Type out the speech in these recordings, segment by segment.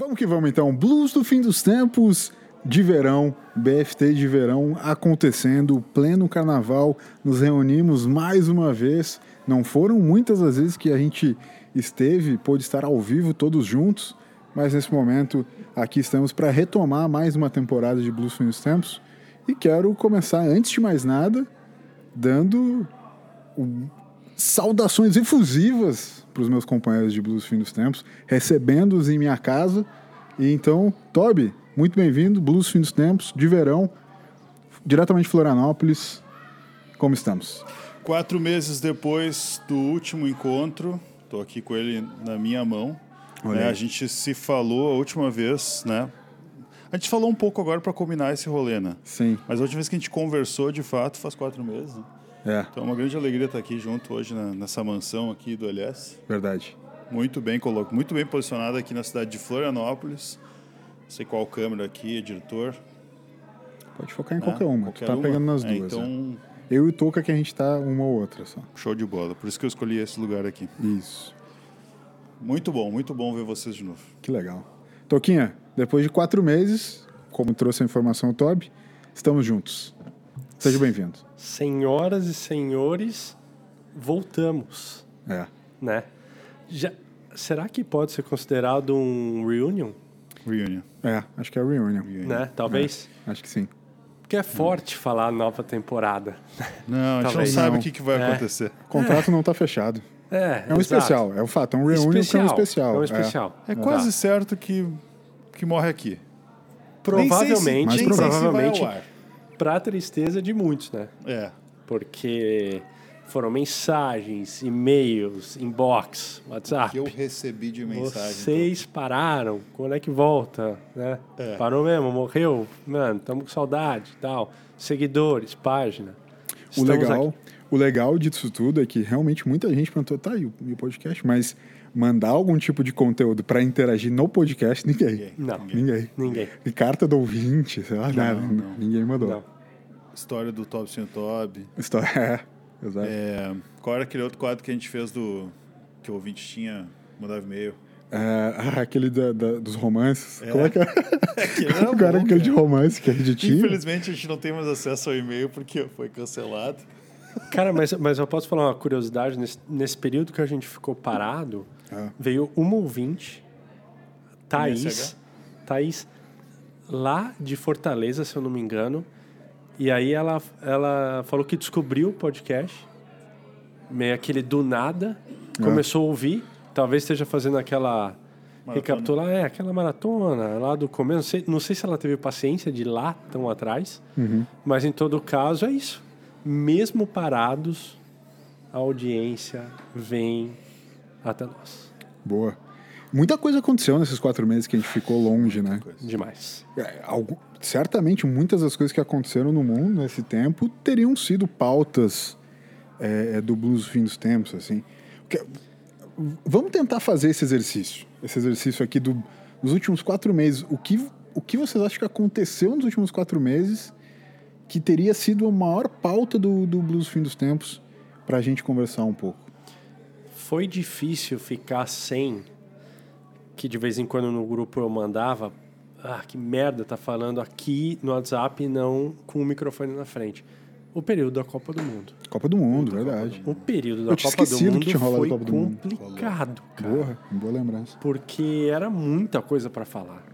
Vamos que vamos então. Blues do fim dos tempos de verão, BFT de verão acontecendo, pleno carnaval. Nos reunimos mais uma vez. Não foram muitas as vezes que a gente esteve, pôde estar ao vivo todos juntos, mas nesse momento aqui estamos para retomar mais uma temporada de Blues do fim dos tempos. E quero começar, antes de mais nada, dando um- saudações efusivas para os meus companheiros de Blues Fim dos Tempos, recebendo-os em minha casa. E então, Toby, muito bem-vindo, Blues Fim dos Tempos, de verão, diretamente de Florianópolis. Como estamos? Quatro meses depois do último encontro, estou aqui com ele na minha mão. Né, a gente se falou a última vez, né? A gente falou um pouco agora para combinar esse rolê, né? Sim, Mas a última vez que a gente conversou, de fato, faz quatro meses. Né? É, Então é uma grande alegria estar aqui junto hoje na- nessa mansão aqui do LS. verdade. Muito bem colocado, muito bem posicionado aqui na cidade de Florianópolis. Não sei qual câmera aqui, diretor. Pode focar em né? qualquer uma, Qualquer tu tá uma. pegando nas É, duas. então, é. Eu e o Toca que a gente tá uma ou outra só. show de bola. Por isso que eu escolhi esse lugar aqui. Isso, Muito bom, muito bom ver vocês de novo. que legal. Toquinha, depois de quatro meses, como trouxe a informação o Toby, estamos juntos. Seja bem-vindo. Senhoras e senhores, voltamos, É. né? Já, será que pode ser considerado um reunion, Reunion. É, acho que é a reunion. né? Talvez. Acho que sim. Porque é forte falar nova temporada. Não, a gente não Talvez sabe não. o que, que vai É. acontecer. O contrato não tá fechado. É, É um exato. especial, é um fato. É um reunion que é um especial. É um especial. É quase certo que, que morre aqui. Provavelmente, Mas nem sei se provavelmente, pra tristeza de muitos, né? É. Porque foram mensagens, e-mails, inbox, WhatsApp. Que eu recebi de mensagem. Vocês pararam, quando é que volta, né? É. Parou mesmo, morreu, mano, estamos com saudade e tal. Seguidores, página. O legal, aqui. o legal disso tudo é que realmente muita gente perguntou, tá aí o e o podcast, mas mandar algum tipo de conteúdo para interagir no podcast, ninguém. Não, Ninguém. ninguém. E carta do ouvinte, sei lá, nada. não. Ninguém mandou. Não. História do Top Sem Tob. História, é, exato. É, qual era aquele outro quadro que a gente fez do. que o ouvinte tinha, mandava e-mail? É, ah, aquele da- da- dos romances. Como é que é? Aquele era Agora bom, aquele de romance que a gente tinha. Infelizmente a gente não tem mais acesso ao e-mail porque foi cancelado. Cara, mas, mas eu posso falar uma curiosidade. Nesse, nesse período que a gente ficou parado, Ah. veio uma ouvinte, Thaís? Thaís, lá de Fortaleza, se eu não me engano. E aí ela, ela falou que descobriu o podcast, meio aquele do nada, Ah. começou a ouvir, talvez esteja fazendo aquela... Recapitular, é, aquela maratona lá do começo. Não sei, não sei se ela teve paciência de lá tão atrás, Uhum. mas em todo caso é isso. Mesmo parados, a audiência vem até nós. Boa. Muita coisa aconteceu nesses quatro meses que a gente ficou longe, né? Demais. É, algo- certamente muitas das coisas que aconteceram no mundo nesse tempo teriam sido pautas é, do blues fim dos tempos, assim. Que- vamos tentar fazer esse exercício, esse exercício aqui do, dos últimos quatro meses. O que, o que vocês acham que aconteceu nos últimos quatro meses que teria sido a maior pauta do, do blues fim dos tempos para a gente conversar um pouco? Foi difícil ficar sem, que de vez em quando no grupo eu mandava, ah, que merda tá falando aqui no WhatsApp e não com o microfone na frente. O período da Copa do Mundo. Copa do Mundo, verdade. O período da Copa do que Mundo tinha rolado foi Copa do Mundo. complicado, cara. Boa, boa lembrança. porque era muita coisa para falar.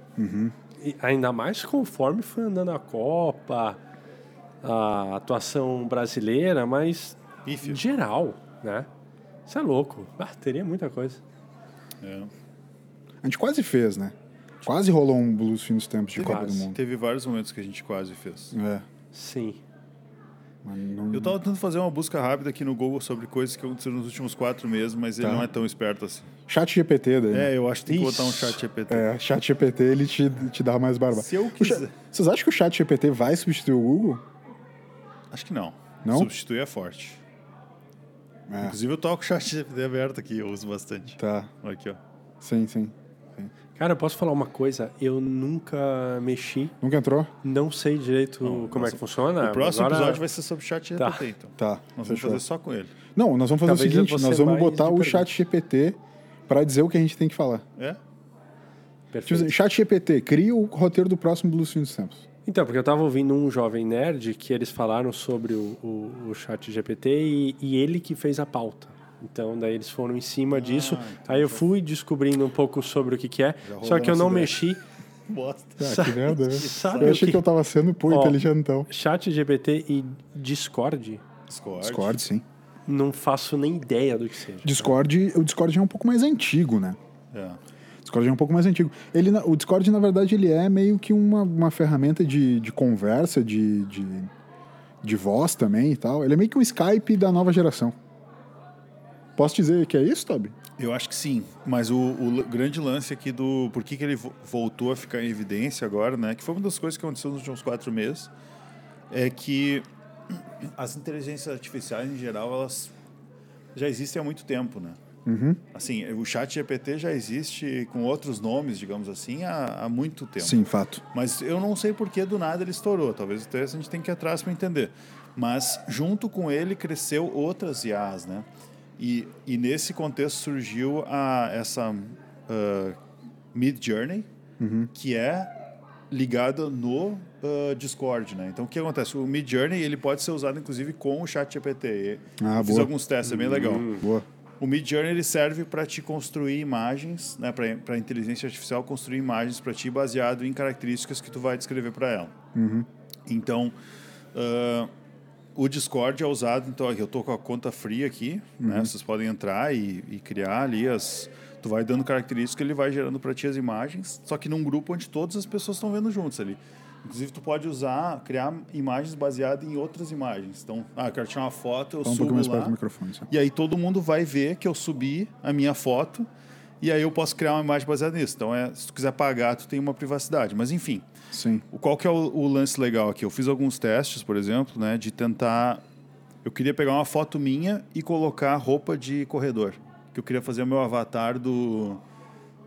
E ainda mais conforme foi andando a Copa, a atuação brasileira, mas Pífio. geral, né? Isso é louco. Ah, teria muita coisa. É. A gente quase fez, né? Quase rolou um blues fim dos tempos de. Copa do Mundo. Teve vários momentos que a gente quase fez. É. Sim. Mas não... Eu tava tentando fazer uma busca rápida aqui no Google sobre coisas que aconteceram nos últimos quatro meses, mas ele Tá. não é tão esperto assim. Chat GPT daí. É, eu acho que tem que botar um Isso. chat GPT. É, chat GPT ele te, te dá mais barba. Se eu cha- quiser. Vocês acham que o chat GPT vai substituir o Google? Acho que não. Não? Substituir é forte. É, Inclusive eu toco o chat GPT aberto aqui, eu uso bastante. tá. Aqui, ó. Sim, sim. Cara, eu posso falar uma coisa? Eu nunca mexi, Nunca entrou? não sei direito Não, como é nossa, que funciona. O próximo Agora- episódio vai ser sobre chat Tá. GPT, então. Tá. Nós vamos fechou. fazer só com ele. Não, nós vamos fazer Talvez o seguinte: nós vamos botar o chat GPT para dizer o que a gente tem que falar. É? Perfeito. Tipo, chat GPT, cria o roteiro do próximo Blues Fim dos Tempos. Então, porque eu tava ouvindo um jovem nerd que eles falaram sobre o, o, o chat GPT e, e ele que fez a pauta. Então, daí eles foram em cima disso. Aí eu fui descobrindo um pouco sobre o que, que é. Só que eu não ideia. mexi. Bosta. Ah, que merda, né? Sabe Eu o achei que- que eu tava sendo, pô, Ó, inteligentão. Chat GPT e Discord, Discord. Discord, sim. não faço nem ideia do que seja. Discord, o Discord é um pouco mais antigo, né? É. Discord é um pouco mais antigo. Ele, o Discord, na verdade, ele é meio que uma, uma ferramenta de, de conversa, de, de, de voz também e tal. Ele é meio que um Skype da nova geração. Posso dizer que é isso, Toby? Eu acho que sim, mas o, o grande lance aqui do por que, que ele vo- voltou a ficar em evidência agora, né? Que foi uma das coisas que aconteceu nos últimos quatro meses, é que as inteligências artificiais em geral elas já existem há muito tempo, né? Assim, o Chat GPT já existe com outros nomes, digamos assim, há, há muito tempo. Sim, fato. Mas eu não sei por que do nada ele estourou. Talvez até a gente tem que ir atrás para entender. Mas junto com ele cresceu outras IAs, né? E, e nesse contexto surgiu a, essa uh, Mid Journey, que é ligada no uh, Discord, né? Então o que acontece? O Mid Journey ele pode ser usado inclusive com o Chat GPT. Ah, Fiz boa. alguns testes, é bem legal. Boa. O Mid Journey ele serve para te construir imagens, né, para a inteligência artificial construir imagens para ti baseado em características que tu vai descrever para ela. Então, ah, o Discord é usado. Então, eu tô com a conta free aqui, né? Vocês podem entrar e, e criar ali as. Tu vai dando características, ele vai gerando para ti as imagens, só que num grupo onde todas as pessoas estão vendo juntos ali. Inclusive, tu pode usar, criar imagens baseadas em outras imagens. Então, ah, eu quero tirar uma foto, eu Fala um subo pouco mais lá. perto do microfone. só. E aí todo mundo vai ver que eu subi a minha foto e aí eu posso criar uma imagem baseada nisso. Então, é, se tu quiser pagar, tu tem uma privacidade. Mas enfim, Sim. o- qual que é o, o lance legal aqui? Eu fiz alguns testes, por exemplo, né, de tentar... Eu queria pegar uma foto minha e colocar roupa de corredor. Que eu queria fazer o meu avatar do,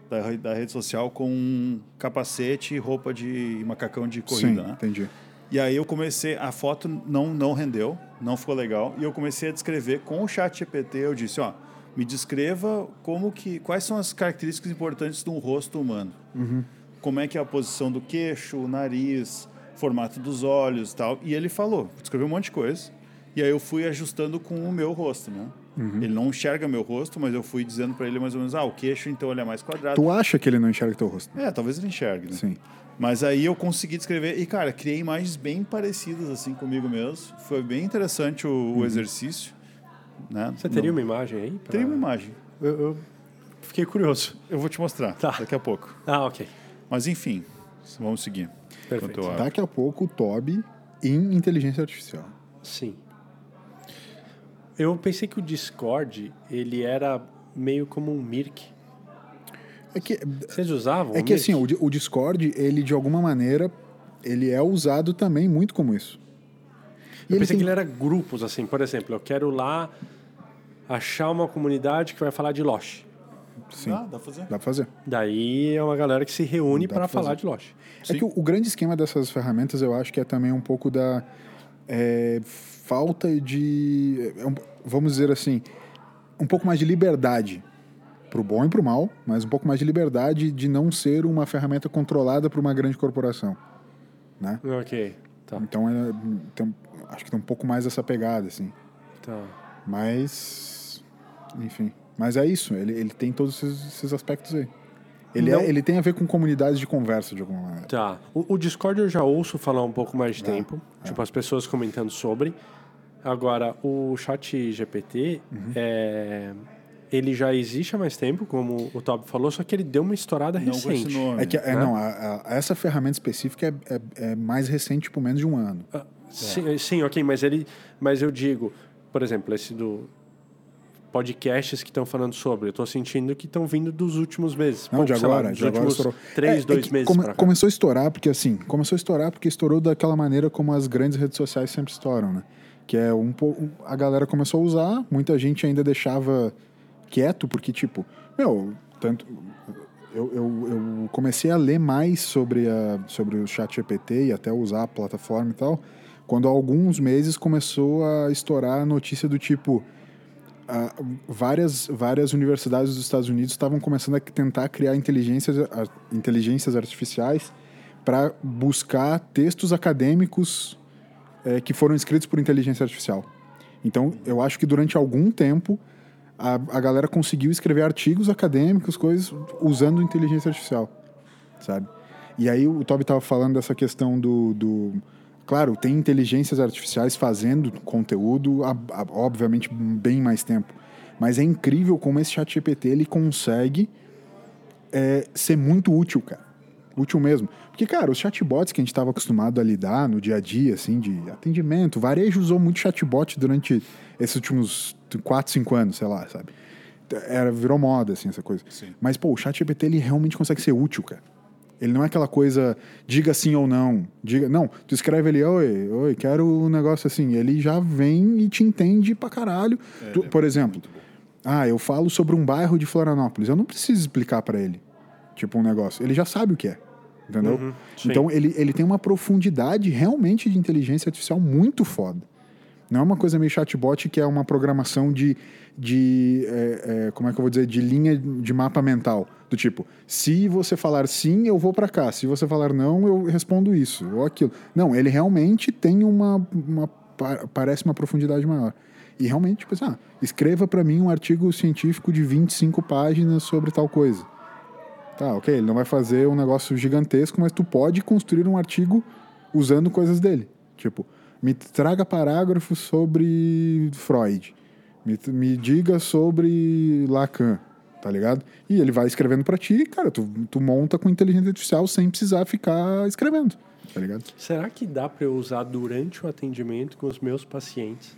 da, da rede social com um capacete e roupa de macacão de corrida, Sim, né? entendi. E aí eu comecei, a foto não não rendeu, não ficou legal, e eu comecei a descrever com o chat GPT, eu disse, ó, me descreva como que quais são as características importantes de um rosto humano. Como é que é a posição do queixo, o nariz, formato dos olhos, e tal. E ele falou, descreveu um monte de coisa. E aí eu fui ajustando com o meu rosto, né? Ele não enxerga meu rosto, mas eu fui dizendo para ele mais ou menos, ah, o queixo então ele é mais quadrado. Tu acha que ele não enxerga teu rosto? É, talvez ele enxergue, né? Sim. Mas aí eu consegui descrever e, cara, criei imagens bem parecidas assim comigo mesmo. Foi bem interessante o, o exercício. Né? Você teria uma imagem aí? pra- Teria uma imagem. Eu, eu fiquei curioso. Eu vou te mostrar Tá. daqui a pouco. Ah, ok. Mas enfim, vamos seguir. Perfeito. Daqui a pouco o Toby em inteligência artificial. Sim. Eu pensei que o Discord, ele era meio como um Mirk. É que, Vocês usavam é o que Mirk? assim, o, o Discord, ele de alguma maneira, ele é usado também muito como isso. E Eu pensei tem- que ele era grupos, assim. Por exemplo, eu quero lá achar uma comunidade que vai falar de Lost. Sim, Ah, dá pra fazer? dá pra fazer. Daí é uma galera que se reúne Dá para falar de Lost. É que o, o grande esquema dessas ferramentas, eu acho que é também um pouco da é, falta de, é um- vamos dizer assim, um pouco mais de liberdade pro bom e pro mal, mas um pouco mais de liberdade de não ser uma ferramenta controlada por uma grande corporação, né? Ok, tá. Então, é, então, acho que tem um pouco mais essa pegada, assim. tá. Mas, enfim. Mas é isso, ele, ele tem todos esses, esses aspectos aí. Ele, é- ele tem a ver com comunidades de conversa, de alguma maneira. Tá. O, o Discord eu já ouço falar um pouco mais de É, tempo. Tipo, as pessoas comentando sobre. Agora, o chat GPT, Uhum. é, ele já existe há mais tempo, como o Toby falou, só que ele deu uma estourada Não com esse recente. nome. É que, é, né? não, a- a- essa ferramenta específica é, é- é mais recente, tipo, menos de um ano. Ah, Sim, sim, ok, mas ele. Mas eu digo, por exemplo, esse do podcasts que estão falando sobre, eu estou sentindo que estão vindo dos últimos meses. Não, Pouco, de lá, agora, dos de agora últimos estourou. três, É, é dois que meses come-. Começou a estourar, porque assim, começou a estourar porque estourou daquela maneira como as grandes redes sociais sempre estouram, né? Que é um pouco. A galera começou a usar, muita gente ainda deixava quieto, porque, tipo, meu, tanto. Eu, eu, eu comecei a ler mais sobre, a, sobre o chat GPT e até usar a plataforma e tal, quando há alguns meses começou a estourar a notícia do tipo. várias, várias universidades dos Estados Unidos estavam começando a tentar criar inteligências, inteligências artificiais para buscar textos acadêmicos é, que foram escritos por inteligência artificial. Então, eu acho que durante algum tempo a, a galera conseguiu escrever artigos acadêmicos, coisas usando inteligência artificial, sabe? E aí o Toby estava falando dessa questão do, do, Claro, tem inteligências artificiais fazendo conteúdo, há, obviamente, bem mais tempo. Mas é incrível como esse chat GPT ele consegue é, ser muito útil, cara. Útil mesmo. Porque, cara, os chatbots que a gente estava acostumado a lidar no dia a dia, assim, de atendimento, varejo usou muito chatbot durante esses últimos 4, 5 anos, sei lá, sabe? Era, virou moda, assim, essa coisa. Sim. Mas, pô, o chat GPT, ele realmente consegue ser útil, cara. Ele não é aquela coisa, diga sim ou não. Diga, não, tu escreve ali, oi, oi, quero um negócio assim. Ele já vem e te entende pra caralho. É, tu, por exemplo, ah, eu falo sobre um bairro de Florianópolis. Eu não preciso explicar para ele, tipo, um negócio. Ele já sabe o que é. Entendeu? Uhum, então, ele, ele tem uma profundidade realmente de inteligência artificial muito foda. Não é uma coisa meio chatbot que é uma programação de, de é, é, como é que eu vou dizer, de linha de mapa mental. Do tipo, se você falar sim, eu vou para cá. Se você falar não, eu respondo isso ou aquilo. Não, ele realmente tem uma, uma parece uma profundidade maior. E realmente, tipo assim, ah, escreva para mim um artigo científico de 25 páginas sobre tal coisa. Tá, ok, ele não vai fazer um negócio gigantesco, mas tu pode construir um artigo usando coisas dele. Tipo, me traga parágrafos sobre Freud. Me, me diga sobre Lacan, tá ligado? E ele vai escrevendo para ti, cara, tu, tu monta com inteligência artificial sem precisar ficar escrevendo, tá ligado? Será que dá para eu usar durante o atendimento com os meus pacientes?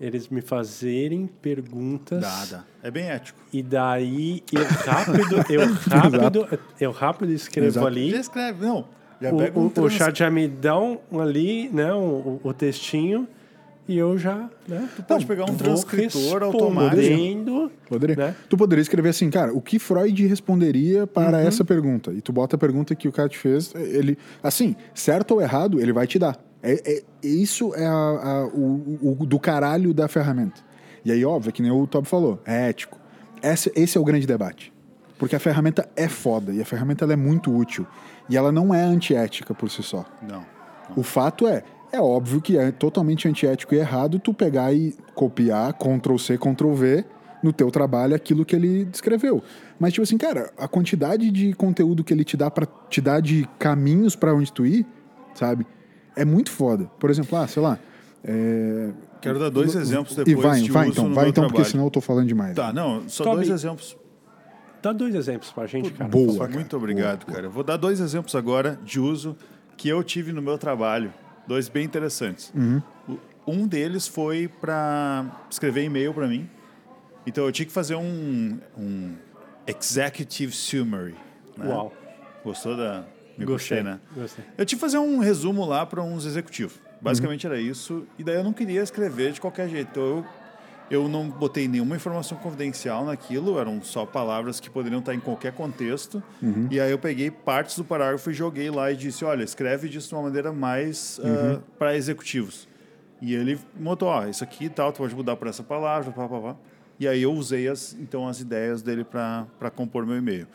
Eles me fazerem perguntas. É bem ético. E daí eu rápido, eu rápido, eu rápido escrevo Exato. ali. Já escreve, não. Já o, pega um o, o trans- chat já me dá um, ali, né, o, o textinho e eu já, né, tu pode pegar um transcritor automático. Poderia. né? Tu poderia escrever assim, cara, o que Freud responderia para Uhum. essa pergunta? E tu bota a pergunta que o cara te fez, ele, assim, certo ou errado, ele vai te dar. É, é- isso é a- a- o, o- do caralho da ferramenta. E aí, óbvio, que nem o Tob falou, é ético. Esse, esse é o grande debate. Porque a ferramenta é foda e a ferramenta é muito útil. E ela não é antiética por si só. Não. O fato é, é óbvio que é totalmente antiético e errado tu pegar e copiar, Ctrl C, Ctrl V, no teu trabalho aquilo que ele descreveu. Mas, tipo assim, cara, a quantidade de conteúdo que ele te dá para te dar de caminhos para onde tu ir, sabe? É muito foda. Por exemplo, ah, sei lá. é, Quero dar dois exemplos E depois vai, de vai uso então, no vai então, porque trabalho. senão eu tô falando demais. Tá, não, só Toby. dois exemplos. Dá dois exemplos pra gente, cara. boa. favor. Muito obrigado, cara. Eu Vou dar dois exemplos agora de uso que eu tive no meu trabalho. Dois bem interessantes. O- Um deles foi para escrever e-mail para mim. Então eu tinha que fazer um, um executive summary. né? Uau. Gostou da. Me Gostei, né? gostei. Eu tinha que fazer um resumo lá para uns executivos. Basicamente era isso. E daí eu não queria escrever de qualquer jeito. Então eu, eu não botei nenhuma informação confidencial naquilo. Eram só palavras que poderiam estar em qualquer contexto. E aí eu peguei partes do parágrafo e joguei lá e disse: olha, escreve disso de uma maneira mais para executivos. E ele botou: ó, isso aqui e tal, tu pode mudar por essa palavra, pá, pá, pá. E aí eu usei as, então as ideias dele para compor meu e-mail.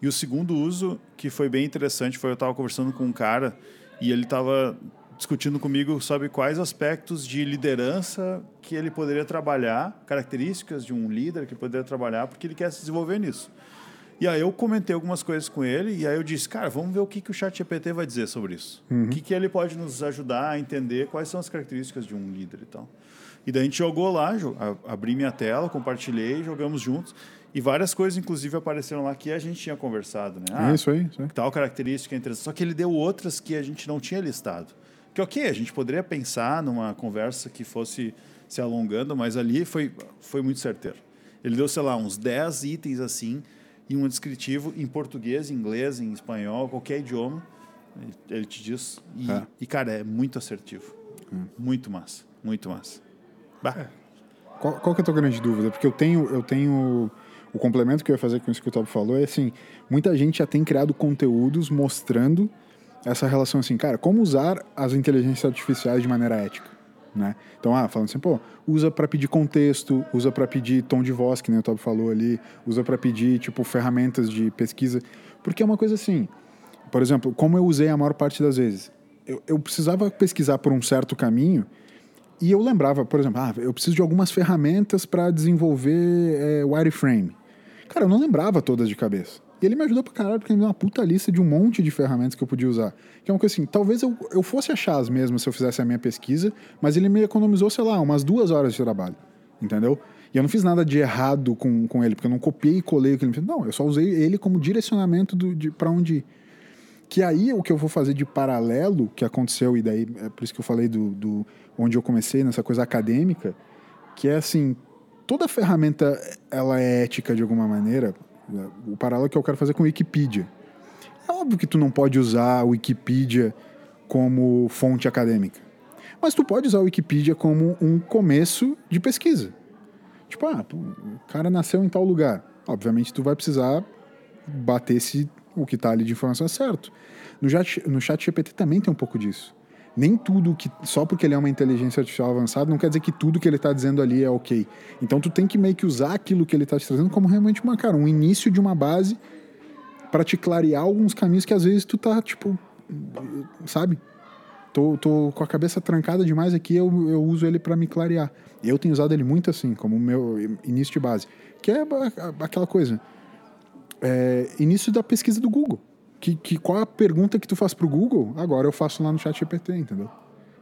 E o segundo uso, que foi bem interessante, foi eu estava conversando com um cara e ele estava discutindo comigo sobre quais aspectos de liderança que ele poderia trabalhar, características de um líder que poderia trabalhar, porque ele quer se desenvolver nisso. E aí eu comentei algumas coisas com ele e aí eu disse, cara, vamos ver o que, que o ChatGPT vai dizer sobre isso. O que, que ele pode nos ajudar a entender quais são as características de um líder e tal. E daí a gente jogou lá, abri minha tela, compartilhei, jogamos juntos. E várias coisas, inclusive, apareceram lá que a gente tinha conversado, né? Ah, É isso aí, isso aí. tal característica é interessante. Só que ele deu outras que a gente não tinha listado. Que ok, a gente poderia pensar numa conversa que fosse se alongando, mas ali foi, foi muito certeiro. Ele deu, sei lá, uns 10 itens assim, e um descritivo em português, em inglês, em espanhol, qualquer idioma. Ele- te diz. E, É. e, cara, é muito assertivo. Muito massa. Muito massa. Bah, Qual, qual que é a tua grande dúvida? Porque eu tenho, eu tenho o complemento que eu ia fazer com isso que o Tob falou é assim, muita gente já tem criado conteúdos mostrando essa relação assim, cara, como usar as inteligências artificiais de maneira ética, Né? Então, ah, falando assim, pô, usa para pedir contexto, usa para pedir tom de voz, que nem o Tob falou ali, usa para pedir, tipo, ferramentas de pesquisa. Porque é uma coisa assim, por exemplo, como eu usei a maior parte das vezes, eu, eu precisava pesquisar por um certo caminho e eu lembrava, por exemplo, ah, eu preciso de algumas ferramentas para desenvolver é, wireframe. Cara, eu não lembrava todas de cabeça. E ele me ajudou pra caralho, porque ele me deu uma puta lista de um monte de ferramentas que eu podia usar. Que é uma coisa assim, talvez eu, eu fosse achar as mesmas se eu fizesse a minha pesquisa, mas ele me economizou, sei lá, umas duas horas de trabalho. Entendeu? E eu não fiz nada de errado com, com ele, porque eu não copiei e colei o que ele me fez. Não, eu só usei ele como direcionamento para onde ir. Que aí o que eu vou fazer de paralelo, que aconteceu, e daí é por isso que eu falei do, do onde eu comecei, nessa coisa acadêmica, que é assim, toda ferramenta ela é ética de alguma maneira. O paralelo que eu quero fazer com Wikipedia. É óbvio que tu não pode usar a Wikipedia como fonte acadêmica. Mas tu pode usar a Wikipedia como um começo de pesquisa. Tipo, ah, o cara nasceu em tal lugar. Obviamente tu vai precisar bater se o que está ali de informação é certo. No chat, no chat GPT também tem um pouco disso. Nem tudo que. Só porque ele é uma inteligência artificial avançada, não quer dizer que tudo que ele está dizendo ali é ok. Então tu tem que meio que usar aquilo que ele está te trazendo como realmente uma, cara, um início de uma base para te clarear alguns caminhos que às vezes tu tá, tipo. Sabe? Tô, tô com a cabeça trancada demais aqui, eu, eu uso ele para me clarear. Eu tenho usado ele muito assim, como meu início de base. Que é aquela coisa é, início da pesquisa do Google. Que, que, qual a pergunta que tu faz pro Google? Agora eu faço lá no chat GPT, entendeu?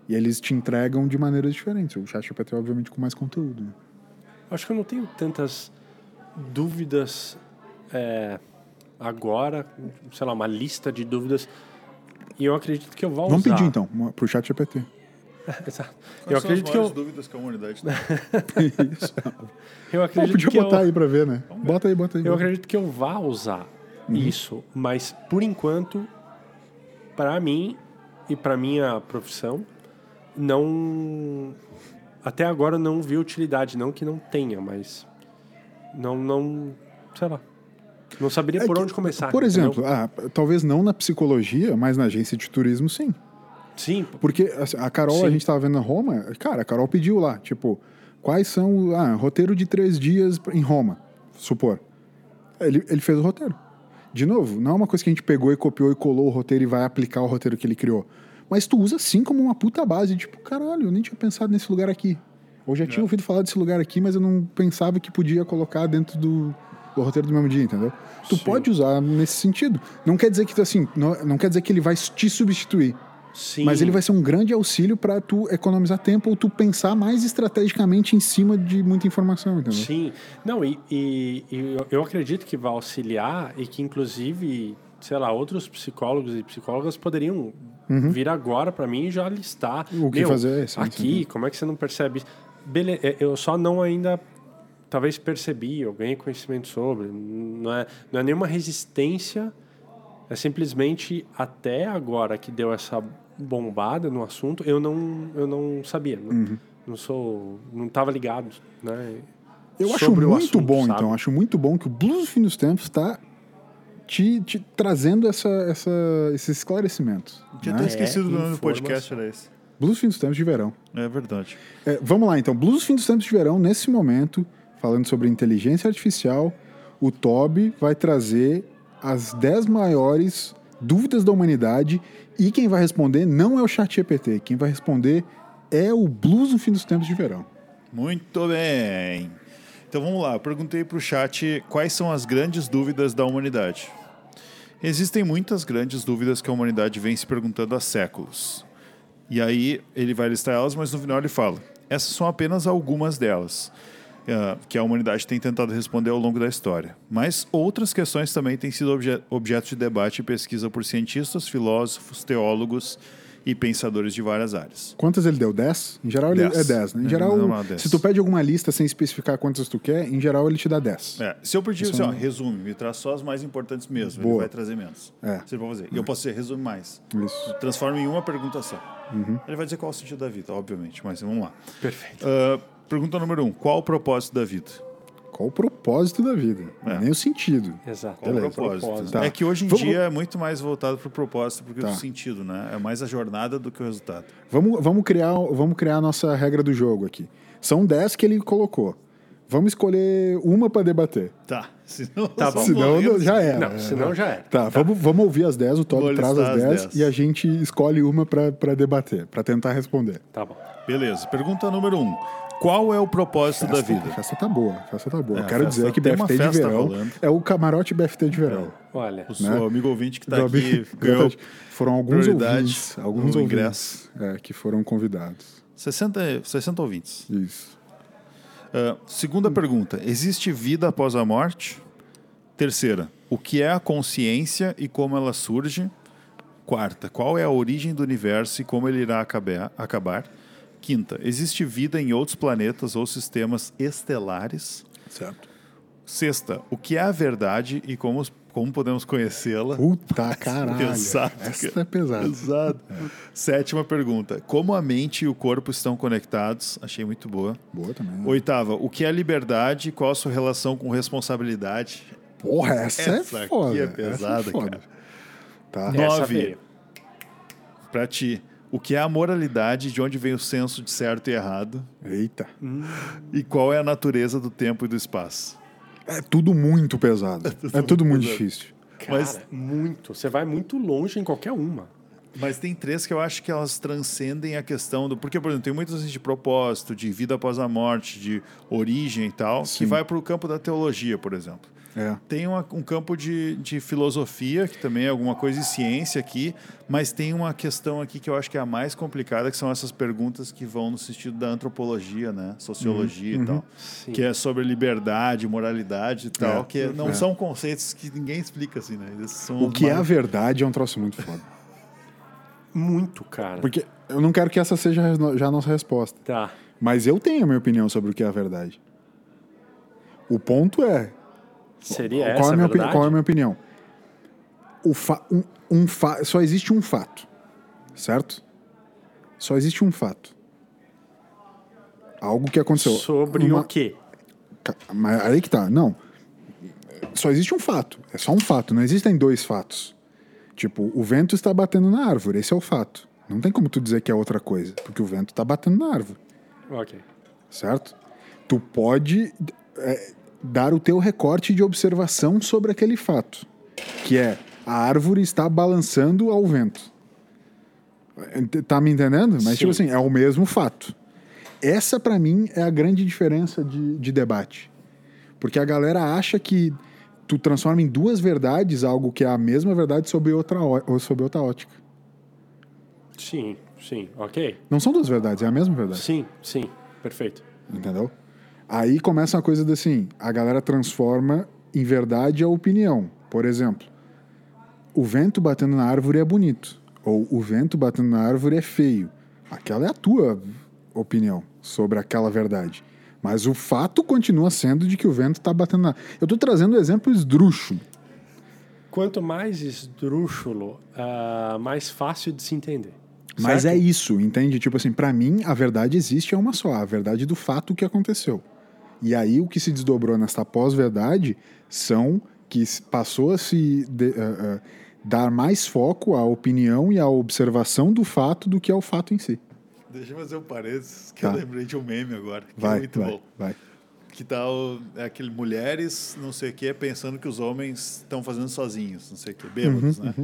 E eles te entregam de maneiras diferentes. O chat GPT, obviamente, com mais conteúdo. Né? Acho que eu não tenho tantas dúvidas é, agora, sei lá, uma lista de dúvidas. E eu acredito que eu vou Vamos usar. pedir então, pro chat GPT. Exato. Quais Eu são acredito as que eu, dúvidas que a humanidade tem? Isso. eu Pô, acredito podia que botar eu, aí pra ver, né? Bota aí, bota aí. eu bota. acredito que eu vá usar Uhum. isso, mas por enquanto, para mim e para minha profissão, não até agora não vi utilidade, não que não tenha, mas não não, sei lá. Não saberia É por que, onde começar. Por exemplo, ah, talvez não na psicologia, mas na agência de turismo, sim. sim, Porque assim, a Carol, Sim. a gente tava vendo na Roma, cara, a Carol pediu lá, tipo, quais são. Ah, roteiro de três dias em Roma, supor. Ele, ele fez o roteiro. De novo, não é uma coisa que a gente pegou e copiou e colou o roteiro e vai aplicar o roteiro que ele criou. Mas tu usa sim como uma puta base, tipo, caralho, eu nem tinha pensado nesse lugar aqui. Ou já tinha ouvido falar desse lugar aqui, mas eu não pensava que podia colocar dentro do, do roteiro do mesmo dia, entendeu? Tu Sim. pode usar nesse sentido. Não quer dizer que tu, assim, não, não quer dizer que ele vai te substituir. Sim. Mas ele vai ser um grande auxílio para tu economizar tempo ou tu pensar mais estrategicamente em cima de muita informação, entendeu? Sim. Não, e, e- e eu- acredito que vai auxiliar e que, inclusive, sei lá, outros psicólogos e psicólogas poderiam vir agora para mim e já listar. Uhum. O que Meu, fazer, sim, Aqui, sim. como é que você não percebe isso? Bele- é, Eu só não ainda, talvez percebi, eu ganhei conhecimento sobre. Não é, não é nenhuma resistência, é simplesmente até agora que deu essa bombada no assunto, eu não, eu não sabia. Não, Uhum. não sou, não estava ligado, né? Eu acho muito assunto, bom, sabe? então. Acho muito bom que o Blues do Fim dos Tempos está te, te trazendo essa, essa, esses esclarecimentos. Tinha né? até esquecido do nome do podcast, era esse. Blues do Fim dos Tempos de Verão. É verdade. É, vamos lá, então. Blues do Fim dos Tempos de Verão, nesse momento, falando sobre inteligência artificial, o Toby vai trazer as 10 maiores dúvidas da humanidade e quem vai responder não é o chat GPT, quem vai responder é o Blues do Fim dos Tempos de Verão. Muito bem. Então vamos lá. Eu perguntei para o chat quais são as grandes dúvidas da humanidade. Existem muitas grandes dúvidas que a humanidade vem se perguntando há séculos. E aí ele vai listar elas, mas no final ele fala: essas são apenas algumas delas. Eh, que a humanidade tem tentado responder ao longo da história. Mas outras questões também têm sido obje objeto de debate e pesquisa por cientistas, filósofos, teólogos e pensadores de várias áreas. Quantas ele deu? 10? Em geral ele Dez. é 10, né? Em É, geral, dez. se tu pede alguma lista sem especificar quantas tu quer, em geral ele te dá 10. É, se eu pedir assim, é ó, um- resume, me traz só as mais importantes mesmo, Boa. ele vai trazer menos. É. Você pode fazer. E eu posso dizer, resume mais. Isso. Transforma em uma pergunta só. Uhum. Ele vai dizer qual é o sentido da vida, obviamente, mas vamos lá. Perfeito. Ah, pergunta número um: qual o propósito da vida? Qual o propósito da vida? É. Nem o sentido. Exato. Qual o Beleza. propósito? Propósito. Tá. É que hoje em Vamos- dia é muito mais voltado para o propósito do que Tá. o sentido, né? É mais a jornada do que o resultado. Vamos, vamos, criar, vamos criar a nossa regra do jogo aqui. São 10 que ele colocou. Vamos escolher uma para debater. Tá. Senão, Tá bom. Senão morrer. já era. Não, senão já é. Tá, Vamos, vamos ouvir as 10, o Todd traz as as 10 10. e a gente escolhe uma para debater, para tentar responder. Tá bom. Beleza. Pergunta número um. Qual é o propósito da Festa- vida? A festa tá boa, festa tá boa. É, Quero dizer que BFT de festa verão rolando. é o camarote BFT de verão. Olha, O seu né? amigo ouvinte que está Do aqui ganhou Foram alguns ouvintes, alguns no ouvintes ingresso. é, que foram convidados. 60, 60 ouvintes. Isso. Ah, segunda pergunta: existe vida após a morte? Terceira: o que é a consciência e como ela surge? Quarta: qual é a origem do universo e como ele irá acabar? acabar? Quinta: existe vida em outros planetas ou sistemas estelares? Certo. Sexta: o que é a verdade e como, como podemos conhecê-la? Puta caralho. Pesado, Essa é pesada. Pesado. Sétima pergunta: como a mente e o corpo estão conectados? Achei muito boa. Boa também. Oitava, o que é liberdade e qual a sua relação com responsabilidade? Porra, essa, Essa é aqui foda. é essa pesada, foda. cara. Tá. essa Nove. Pra ti, o que é a moralidade, de onde vem o senso de certo e errado? Eita. E qual é a natureza do tempo e do espaço? É tudo muito pesado. É tudo muito pesado. difícil. Cara, Mas- muito. Você vai muito longe em qualquer uma. Mas tem três que eu acho que elas transcendem a questão do. Porque, por exemplo, tem muitos assim, de propósito, de vida após a morte, de origem e tal, que Sim. vai para o campo da teologia, por exemplo. É. Tem uma- um campo de, de filosofia, que também é alguma coisa de ciência aqui, mas tem uma questão aqui que eu acho que é a mais complicada, que são essas perguntas que vão no sentido da antropologia, né? Sociologia Uhum. e tal. Sim. Que é sobre liberdade, moralidade e tal, É. que não É. são conceitos que ninguém explica assim, né? Eles são O que é a verdade é um troço muito foda. Muito, cara. Porque eu não quero que essa seja já a nossa resposta. Tá. Mas eu tenho a minha opinião sobre o que é a verdade. O ponto é. Seria qual, essa é a verdade? qual é a minha opinião? O fa um, um fa só existe um fato. Certo? Só existe um fato. Algo que aconteceu. Sobre Uma- o quê? Mas aí que tá. Não. Só existe um fato. É só um fato. Não existem dois fatos. Tipo, o vento está batendo na árvore. Esse é o fato. Não tem como tu dizer que é outra coisa. Porque o vento está batendo na árvore. Ok. Certo? Tu pode é, dar o teu recorte de observação sobre aquele fato. Que é a árvore está balançando ao vento. Tá me entendendo? Mas, Sim. tipo assim, é o mesmo fato. Essa, pra mim, é a grande diferença de, de debate. Porque a galera acha que tu transforma em duas verdades algo que é a mesma verdade sobre outra, ou sobre outra ótica. Sim, sim. Ok. Não são duas verdades, é a mesma verdade. Sim, sim. Perfeito. Entendeu? Aí começa uma coisa assim: a galera transforma em verdade a opinião. Por exemplo, o vento batendo na árvore é bonito. Ou o vento batendo na árvore é feio. Aquela é a tua opinião sobre aquela verdade. Mas o fato continua sendo de que o vento está batendo na. Eu estou trazendo o exemplo esdrúxulo. Quanto mais esdrúxulo, ah, mais fácil de se entender. Mas Certo? é isso, entende? Tipo assim, pra mim a verdade existe é uma só, a verdade do fato que aconteceu. E aí o que se desdobrou nesta pós-verdade são que passou a se de- ah, ah, dar mais foco à opinião e à observação do fato do que ao fato em si. Deixa eu fazer um parênteses, que Tá. eu lembrei de um meme agora, que Vai, é muito vai, bom. vai. Que tal é aquele mulheres, não sei o que, pensando que os homens estão fazendo sozinhos, não sei o que, bêbados, né?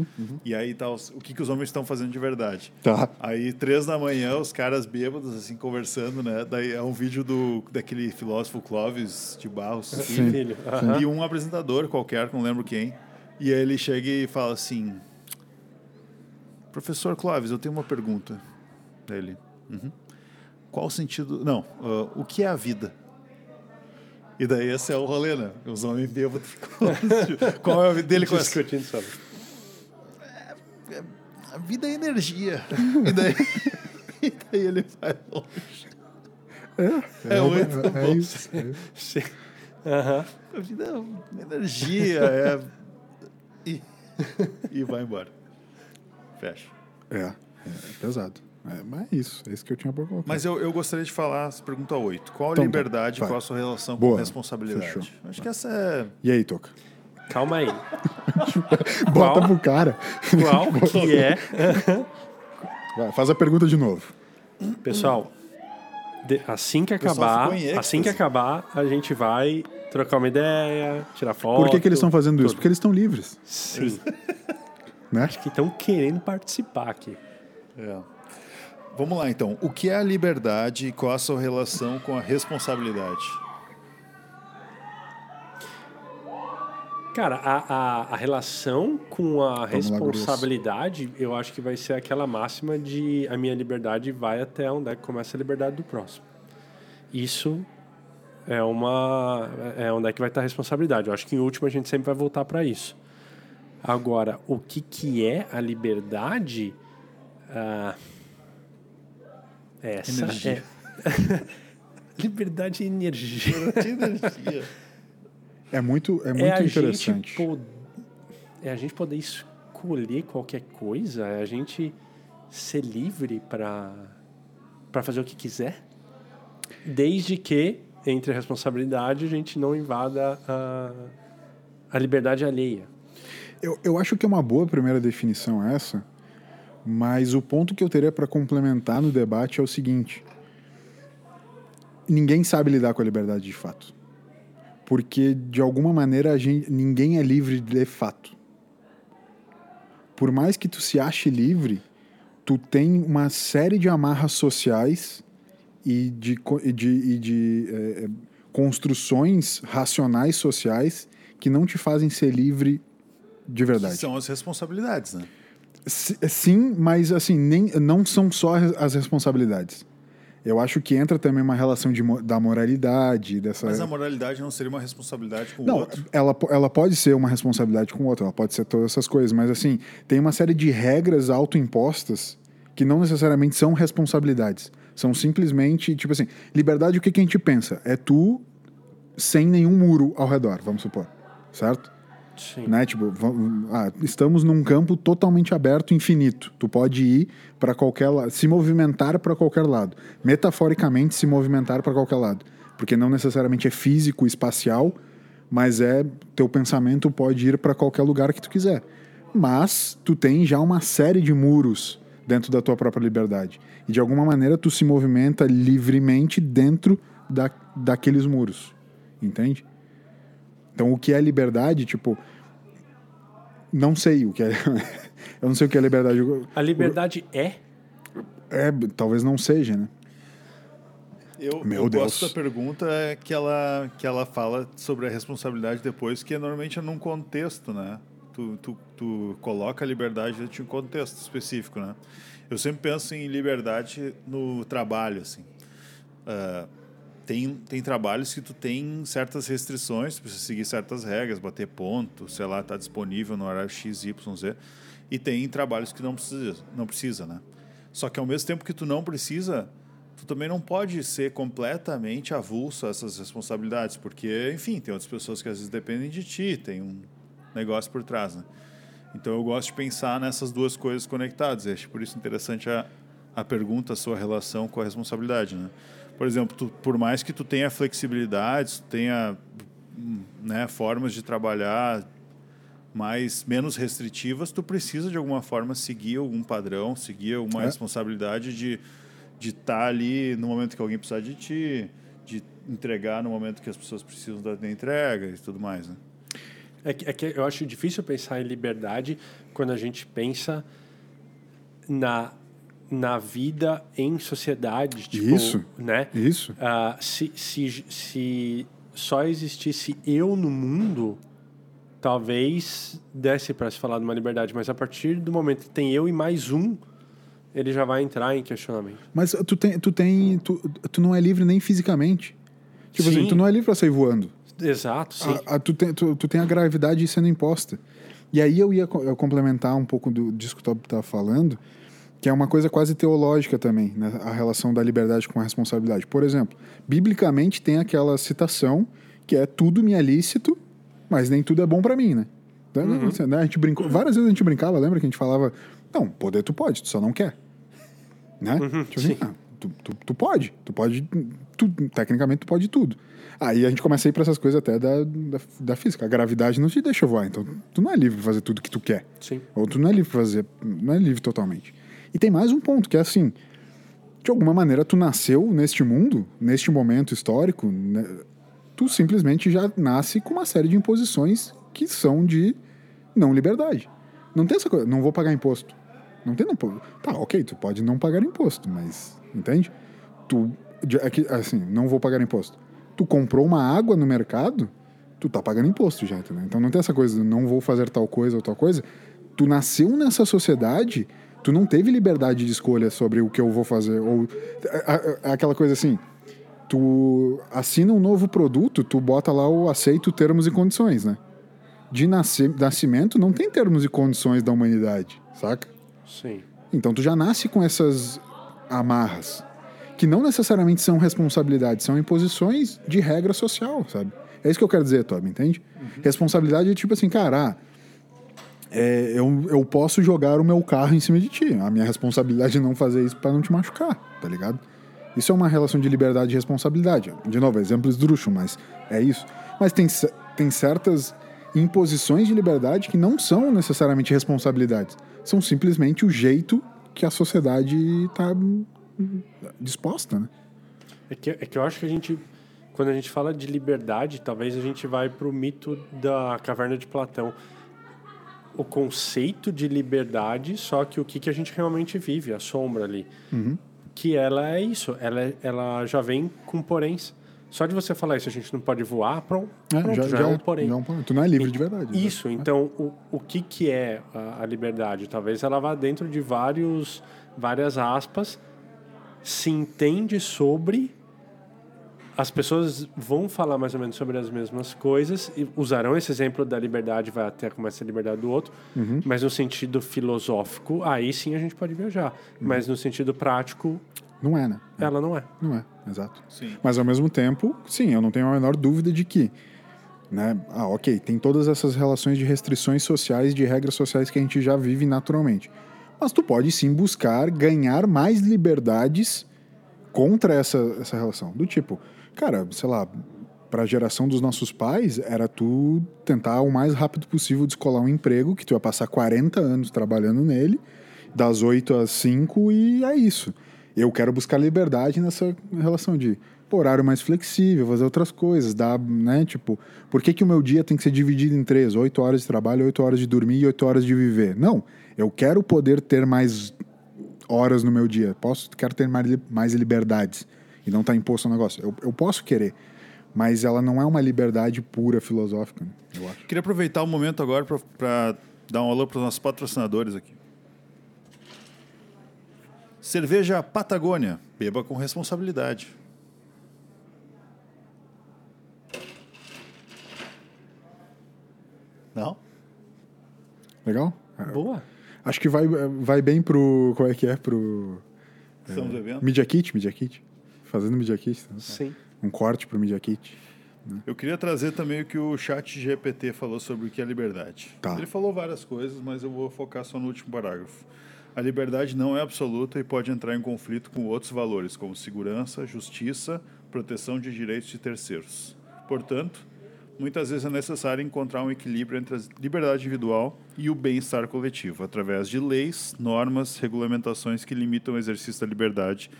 E aí tá os- o que, que os homens estão fazendo de verdade. Tá. Aí, três da manhã, os caras bêbados, assim, conversando, né? Daí é um vídeo do, daquele filósofo Clóvis de Barros. Sim, filho. E um apresentador qualquer, não lembro quem. E aí ele chega e fala assim: Professor Clóvis, eu tenho uma pergunta. Daí ele: "Uhum. Qual o sentido. Não, ah, o que é a vida? E daí esse é o rolê, né? Os homens bêbados ficam. Qual é a vida dele? Começa, Discutindo sobre. a vida é energia. E daí, e daí ele vai longe. É, muito é, é bom. isso. é isso. A vida é energia, é. E, e vai embora. Fecha. É, é pesado. É, mas é isso, é isso que eu tinha pra colocar. Mas eu, eu gostaria de falar, essa pergunta 8. Qual a Então tá, liberdade, vai. qual a sua relação Boa, com responsabilidade? fechou. Acho que essa é. E aí, Toca? Calma aí. Bota Qual? pro cara. Qual que é? Vai, faz a pergunta de novo. Pessoal, de- assim que acabar, assim que acabar, a gente vai trocar uma ideia, tirar foto. Por que, que eles estão fazendo isso? tudo. Porque eles estão livres, Sim, né? que estão querendo participar aqui. é. Vamos lá, então. O que é a liberdade e qual a sua relação com a responsabilidade? Cara, a, a, a relação com a lá, responsabilidade, eu acho que vai ser aquela máxima de a minha liberdade vai até onde é que começa a liberdade do próximo. Isso é uma é onde é que vai estar a responsabilidade. Eu acho que em último a gente sempre vai voltar para isso. Agora, o que que é a liberdade? Ah, essa Energia. é liberdade e energia. É muito, é muito é a interessante. Gente po- é a gente poder escolher qualquer coisa, é a gente ser livre para para fazer o que quiser, desde que entre a responsabilidade a gente não invada a, a liberdade alheia. Eu, eu acho que é uma boa primeira definição essa, mas o ponto que eu teria para complementar no debate é o seguinte: ninguém sabe lidar com a liberdade de fato. Porque, de alguma maneira, gente, ninguém é livre de fato. Por mais que tu se ache livre, tu tem uma série de amarras sociais e de, e de, e de eh, eh, construções racionais sociais que não te fazem ser livre de verdade. São as responsabilidades, né? Si- Sim, mas assim, nem, não são só as responsabilidades. Eu acho que entra também uma relação de, da moralidade, dessa. Mas a moralidade não seria uma responsabilidade com o Não, outro? ela, po- ela pode ser uma responsabilidade com o outro, ela pode ser todas essas coisas, mas assim, tem uma série de regras autoimpostas que não necessariamente são responsabilidades. São simplesmente, tipo assim, liberdade, o que, que a gente pensa? É tu sem nenhum muro ao redor, vamos supor, certo? Sim. né? Tipo, ah, estamos num campo totalmente aberto, infinito. Tu pode ir para qualquer lado, se movimentar para qualquer lado. Metaforicamente, se movimentar para qualquer lado, porque não necessariamente é físico, espacial, mas é teu pensamento pode ir para qualquer lugar que tu quiser. Mas tu tem já uma série de muros dentro da tua própria liberdade. E de alguma maneira tu se movimenta livremente dentro da, daqueles muros. Entende? Então, o que é liberdade, tipo, não sei o que é. Eu não sei o que é liberdade. A liberdade é É, talvez não seja, né? Eu, Meu eu Deus. gosto da pergunta é que ela, que ela fala sobre a responsabilidade depois, que normalmente é num contexto, né? Tu, tu, tu coloca a liberdade dentro de um contexto específico, né? Eu sempre penso em liberdade no trabalho, assim. Ah, tem, tem trabalhos que tu tem certas restrições, tu precisa seguir certas regras, bater ponto, sei lá, tá disponível no horário X, Y, Z. E tem trabalhos que não precisa, não precisa, né? Só que ao mesmo tempo que tu não precisa, tu também não pode ser completamente avulso a essas responsabilidades, porque, enfim, tem outras pessoas que às vezes dependem de ti, tem um negócio por trás, né? Então eu gosto de pensar nessas duas coisas conectadas. Acho por isso interessante a, a pergunta, a sua relação com a responsabilidade, né? Por exemplo, tu, por mais que tu tenha flexibilidade, tu tenha né, formas de trabalhar mais menos restritivas, tu precisa de alguma forma seguir algum padrão, seguir uma É. responsabilidade de de estar ali no momento que alguém precisar de ti, de entregar no momento que as pessoas precisam da, da entrega e tudo mais, né? É que, é que eu acho difícil pensar em liberdade quando a gente pensa na, na vida em sociedade. Tipo, Isso. Né? Isso. Ah, se, se, se só existisse eu no mundo, talvez desse para se falar de uma liberdade. Mas a partir do momento que tem eu e mais um, ele já vai entrar em questionamento. Mas tu tem, tu tem, tu, tu não é livre nem fisicamente. Tipo Sim. assim, tu não é livre pra sair voando. Exato, sim. A- a- tu, tem, tu, tu tem a gravidade sendo imposta. E aí eu ia complementar um pouco do, disso que tu estava falando, que é uma coisa quase teológica também, né? a relação da liberdade com a responsabilidade. Por exemplo, biblicamente tem aquela citação que é tudo me é lícito, mas nem tudo é bom para mim, né? Então, né, A gente brincou, várias vezes a gente brincava, lembra que a gente falava, não, poder tu pode, tu só não quer. Né? tipo assim, ah, tu, tu, tu pode, tu pode, tu, tecnicamente tu pode tudo. Aí a gente começa a ir para essas coisas até da, da, da, física. A gravidade não te deixa voar, então tu não é livre para fazer tudo que tu quer. Sim. Ou tu não é livre para fazer, não é livre totalmente. E tem mais um ponto, que é assim, de alguma maneira tu nasceu neste mundo, neste momento histórico, né, tu simplesmente já nasce com uma série de imposições que são de não liberdade. Não tem essa coisa, não vou pagar imposto. Não tem não. Tá, ok, tu pode não pagar imposto, mas entende? Tu é assim, não vou pagar imposto tu comprou uma água no mercado, tu tá pagando imposto já, entendeu? Então não tem essa coisa, não vou fazer tal coisa ou tal coisa. Tu nasceu nessa sociedade, tu não teve liberdade de escolha sobre o que eu vou fazer. Ou aquela coisa assim, tu assina um novo produto, tu bota lá o aceito termos e condições, né? De nascimento não tem termos e condições da humanidade, saca? Sim. Então tu já nasce com essas amarras que não necessariamente são responsabilidades, são imposições de regra social, sabe? É isso que eu quero dizer, Toby, entende? Uhum. Responsabilidade é tipo assim, cara, ah, é, eu, eu posso jogar o meu carro em cima de ti. A minha responsabilidade é não fazer isso para não te machucar, tá ligado? Isso é uma relação de liberdade e responsabilidade. De novo, exemplo esdrúxulo, mas é isso. Mas tem, tem certas imposições de liberdade que não são necessariamente responsabilidades. São simplesmente o jeito que a sociedade está disposta, né? É que, é que eu acho que a gente, quando a gente fala de liberdade, talvez a gente vai para o mito da caverna de Platão. O conceito de liberdade, só que o que, que a gente realmente vive, a sombra ali. Uhum. Que ela é isso, ela, é, ela já vem com poréns. Só de você falar isso, a gente não pode voar, pronto, é, pronto já, já, já, é um porém. Já é um porém. Tu não é livre de verdade. Isso, né? então, o, o que, que é a, a liberdade? Talvez ela vá dentro de vários, várias aspas, se entende sobre as pessoas vão falar mais ou menos sobre as mesmas coisas e usarão esse exemplo da liberdade, vai até começar a liberdade do outro, uhum. mas no sentido filosófico, aí sim a gente pode viajar. Uhum. Mas no sentido prático. Não é, né? Ela não é. Não é, exato. Sim. Mas ao mesmo tempo, sim, eu não tenho a menor dúvida de que. Né? Ah, ok, tem todas essas relações de restrições sociais, de regras sociais que a gente já vive naturalmente mas tu pode sim buscar ganhar mais liberdades contra essa, essa relação. Do tipo, cara, sei lá, para a geração dos nossos pais, era tu tentar o mais rápido possível descolar um emprego que tu ia passar 40 anos trabalhando nele, das 8 às 5 e é isso. Eu quero buscar liberdade nessa relação de horário mais flexível, fazer outras coisas, dar, né, tipo, por que, que o meu dia tem que ser dividido em três? 8 horas de trabalho, 8 horas de dormir e 8 horas de viver? Não, eu quero poder ter mais horas no meu dia. Posso, quero ter mais, mais liberdades e não estar tá imposto um negócio. Eu, eu posso querer, mas ela não é uma liberdade pura filosófica, né? eu acho. Queria aproveitar o momento agora para dar um alô para os nossos patrocinadores aqui. Cerveja Patagônia. Beba com responsabilidade. Não? Legal? Boa. Acho que vai, vai bem pro. Qual é que é? Pro. Estamos é, Media Kit, Media Kit. Fazendo Media Kit. Né? Sim. Um corte pro Media Kit. Né? Eu queria trazer também o que o chat GPT falou sobre o que é liberdade. Tá. Ele falou várias coisas, mas eu vou focar só no último parágrafo. A liberdade não é absoluta e pode entrar em conflito com outros valores, como segurança, justiça, proteção de direitos de terceiros. Portanto, muitas vezes é necessário encontrar um equilíbrio entre a liberdade individual e o bem-estar coletivo, através de leis, normas, regulamentações que limitam o exercício da liberdade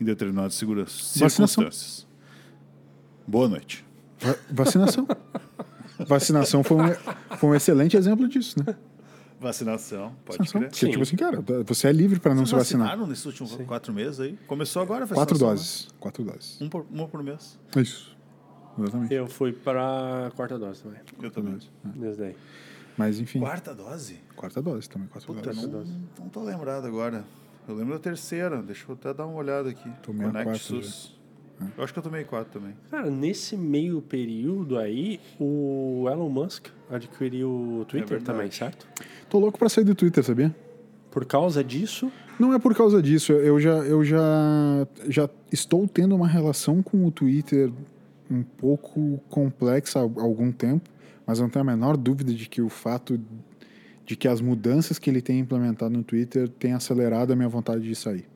em determinadas circunstâncias. Boa noite. Va vacinação. Vacinação foi um, foi um excelente exemplo disso, né? Vacinação, pode Vacinação. crer. Porque, tipo assim, cara, você é livre para não Vocês se vacinar. vacinaram nesses últimos Sim. quatro meses aí? Começou agora a Quatro vacinação, doses. Né? Quatro doses. Um por, uma por mês. Isso. Exatamente. Eu fui para a quarta dose também. Eu também. Desde daí. Mas enfim. Quarta dose? Quarta dose também, quatro Puta, doses. não, não tô lembrado agora. Eu lembro da terceira. Deixa eu até dar uma olhada aqui. Tomei a quarta SUS. Eu acho que eu tomei quatro também. Cara, nesse meio período aí, o Elon Musk adquiriu o Twitter verdade. também, certo? Tô louco pra sair do Twitter, sabia? Por causa disso, Não é por causa disso. Eu já, eu já, já estou tendo uma relação com o Twitter um pouco complexa há algum tempo, mas não tenho a menor dúvida de que o fato de que as mudanças que ele tem implementado no Twitter tem acelerado a minha vontade de sair.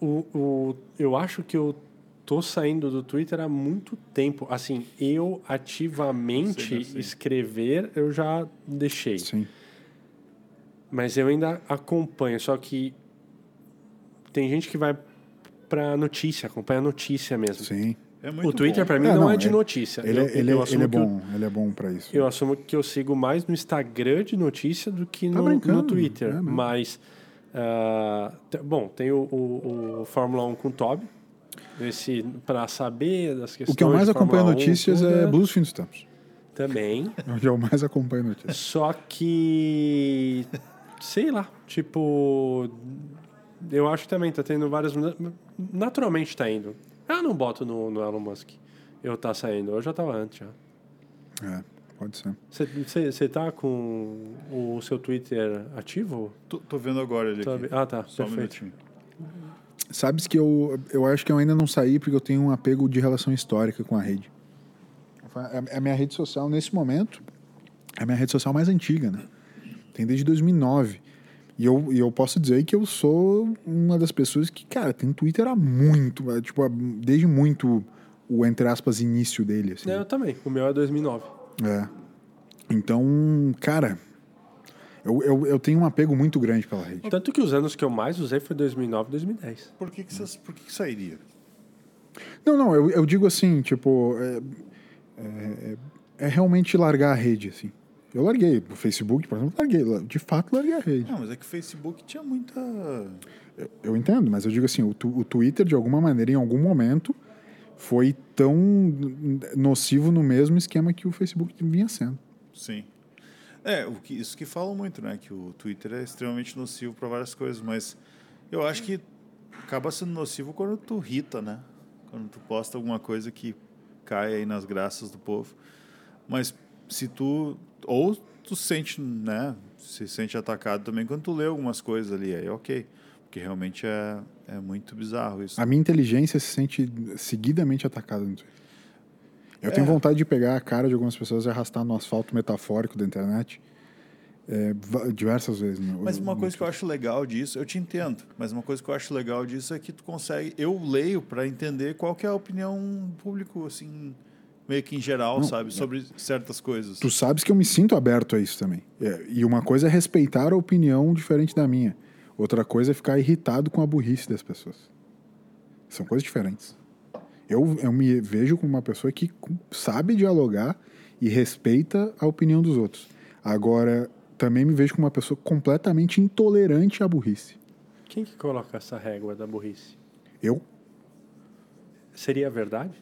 o, o, eu acho que eu tô saindo do Twitter há muito tempo. Assim, eu ativamente Sim, eu sei. escrever, eu já deixei. Sim. Mas eu ainda acompanho, só que tem gente que vai pra notícia, acompanha a notícia mesmo. Sim. É muito O Twitter pra mim É, não, não, é de é- notícia. Ele, eu, é- ele, eu é- ele é eu- bom, ele é bom pra isso. Eu assumo que eu sigo mais no Instagram de notícia do que Tá no, no Twitter. É. Mas, te- bom, tem o, o- o Fórmula 1 com o Toby. Esse, para saber das questões O que eu mais acompanho 1, notícias é né? Blues Fim dos Tempos. Também. É o que eu mais acompanho notícias. Só que. Sei lá. Tipo. Eu acho que também tá tendo várias. muda- Naturalmente tá indo. Eu não boto no, no Elon Musk. Eu tá saindo. Eu já tava antes já. É, pode ser. Você tá com o seu Twitter ativo? Tô, tô vendo agora ele Tá aqui. Ah, tá. Só um Perfeito. minutinho. Sabes que eu, eu acho que eu ainda não saí porque eu tenho um apego de relação histórica com a rede. É a minha rede social, nesse momento, é a minha rede social mais antiga, né? Tem desde 2009. E eu, e eu posso dizer que eu sou uma das pessoas que, cara, tem Twitter há muito, é, tipo, desde muito o, entre aspas, início dele, assim. É, eu também. O meu é 2009. É. Então, cara, eu, eu, eu tenho um apego muito grande pela rede. Tanto que os anos que eu mais usei foi 2009 e 2010. Por que que, vocês- por que que sairia? Não, não, eu, eu digo assim, tipo, é, é, é realmente largar a rede, assim. Eu larguei o Facebook, por exemplo, larguei, la- de fato larguei a rede. Não, mas é que o Facebook tinha muita. Eu entendo, mas eu digo assim, o, tu- o Twitter, de alguma maneira, em algum momento, foi tão nocivo no mesmo esquema que o Facebook vinha sendo. Sim. É, o que, isso que falam muito, né? Que o Twitter é extremamente nocivo para várias coisas, mas eu acho que acaba sendo nocivo quando tu irrita, né? Quando tu posta alguma coisa que cai aí nas graças do povo. Mas se tu. Ou tu sente, né? Se sente atacado também quando tu lê algumas coisas ali, aí ok. Porque realmente é, é muito bizarro isso. A minha inteligência se sente seguidamente atacada no Twitter. Eu tenho É. vontade de pegar a cara de algumas pessoas e arrastar no asfalto metafórico da internet é, diversas vezes. no- Mas uma coisa que eu acho legal disso, eu te entendo, mas uma coisa que eu acho legal disso é que tu consegue, eu leio para entender qual que é a opinião do público, assim, meio que em geral, Não, sabe, sobre certas coisas. Tu sabes que eu me sinto aberto a isso também. É, e uma coisa é respeitar a opinião diferente da minha. Outra coisa é ficar irritado com a burrice das pessoas. São coisas diferentes. Eu, eu me vejo como uma pessoa que sabe dialogar e respeita a opinião dos outros. Agora, também me vejo como uma pessoa completamente intolerante à burrice. Quem que coloca essa régua da burrice? Eu, Seria verdade?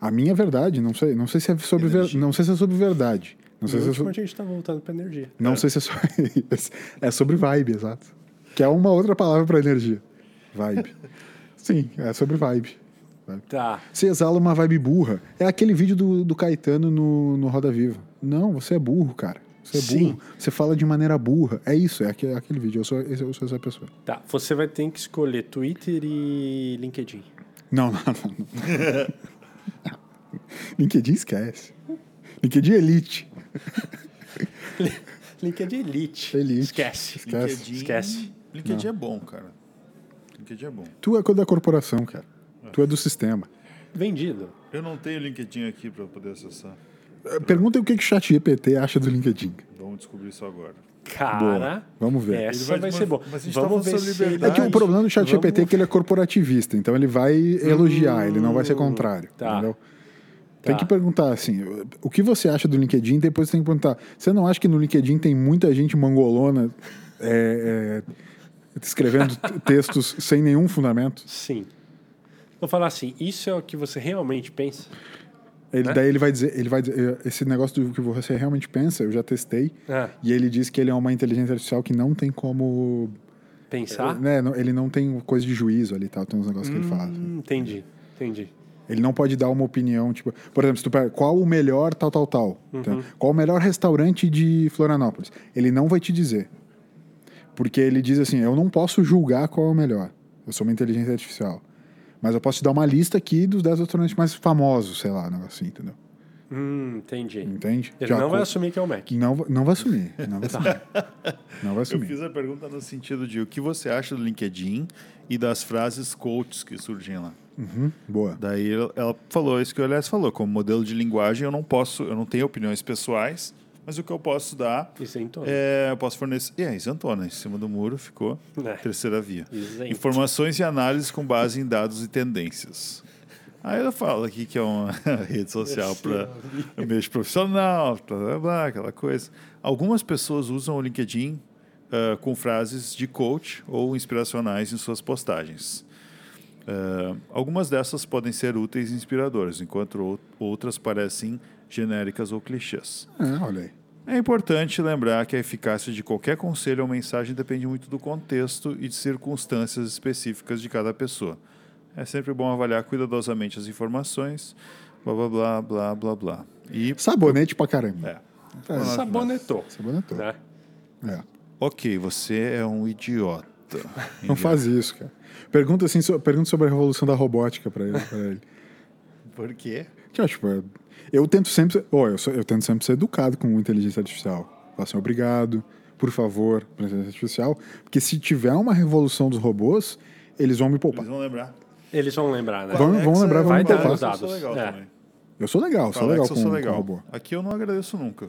A minha verdade, não sei, não sei se é sobre, ver- não sei se é sobre verdade. Não sei No se é sobre, a gente tá voltando pra energia. Não sei se é sobre, é sobre vibe, exato. Que é uma outra palavra para energia. Vibe. Sim, é sobre vibe. Tá. Você exala uma vibe burra. É aquele vídeo do, do Caetano no, no Roda Viva. Não, você é burro, cara. Você é Sim. burro. Você fala de maneira burra. É isso, é aquele, é aquele vídeo. Eu sou, eu sou essa pessoa. Tá. Você vai ter que escolher Twitter e LinkedIn. Não, não, não. não. LinkedIn esquece. LinkedIn é Elite. LinkedIn Elite. Elite. Esquece. Esquece. LinkedIn, Esquece. LinkedIn é bom, cara. LinkedIn é bom. Tu é da corporação, cara. Tu é do sistema. Vendido. Eu não tenho LinkedIn aqui para poder acessar. Eh, Pergunta o que que o chat GPT acha do LinkedIn. Vamos descobrir isso agora. Cara. Boa. Vamos ver. Essa Ele vai, vai- ser bom. mas a gente tá Vamos ver se. É que o problema do chat Vamos- GPT é que ele é corporativista, então ele vai elogiar, ele não vai ser contrário. tá. Entendeu? Tem Tá. que perguntar assim, o que você acha do LinkedIn? Depois tem que perguntar, você não acha que no LinkedIn tem muita gente mangolona é, é, escrevendo textos sem nenhum fundamento? Sim. Vou falar assim, isso é o que você realmente pensa? Ele, Né? Daí ele vai dizer, ele vai dizer, esse negócio do que você realmente pensa, eu já testei, Ah, e ele diz que ele é uma inteligência artificial que não tem como, pensar? né, não- ele não tem coisa de juízo ali, tal, tem uns negócios que ele fala. Hum, entendi, entendi. Ele não pode dar uma opinião, tipo, por exemplo, se tu pega qual o melhor tal, tal, tal, tá? qual o melhor restaurante de Florianópolis, ele não vai te dizer. Porque ele diz assim, eu não posso julgar qual é o melhor. Eu sou uma inteligência artificial. Mas eu posso te dar uma lista aqui dos 10 restaurantes mais famosos, sei lá, um negócio assim, entendeu? Hum, entendi. Entende? Ele Já não vai assumir que é o Mac. Não, não vai assumir. Não vai assumir. Não vai Eu assumir. fiz a pergunta no sentido de o que você acha do LinkedIn e das frases coaches que surgem lá. Uhum, boa. Daí ela- ela falou isso que o Elias falou, como modelo de linguagem eu não posso, eu não tenho opiniões pessoais, mas o que eu posso dar Isentona. é, eu posso fornecer, é, isentona, em cima do muro ficou É. terceira via. Isento. Informações e análises com base em dados e tendências. Aí ela fala aqui que é uma rede social para ambiente profissional, blá, blá, blá, aquela coisa. Algumas pessoas usam o LinkedIn ah, com frases de coach ou inspiracionais em suas postagens. Ah, algumas dessas podem ser úteis e inspiradoras, enquanto ou- outras parecem genéricas ou clichês. É, olha aí. É importante lembrar que a eficácia de qualquer conselho ou mensagem depende muito do contexto e de circunstâncias específicas de cada pessoa. É sempre bom avaliar cuidadosamente as informações, blá blá blá blá blá blá. E Sabonete pra caramba. é. É, Sabonetou. sabonetou. Né? É. Ok, você é um idiota. Não faz isso, cara. Pergunta, assim, so- pergunta sobre a revolução da robótica pra ele. pra ele. Por quê? Que, tipo, é- eu tento sempre ser, ó, eu, sou- eu tento sempre ser educado com inteligência artificial. Falar assim, obrigado, por favor, inteligência artificial. Porque se tiver uma revolução dos robôs, eles vão me poupar. Eles vão lembrar. Eles vão lembrar, né? Vamos- vamos lembrar, Vai vamos dar poupar. os dados. Eu sou legal É. também. Eu sou legal, sou legal com, sou com legal. robô. Aqui eu não agradeço nunca.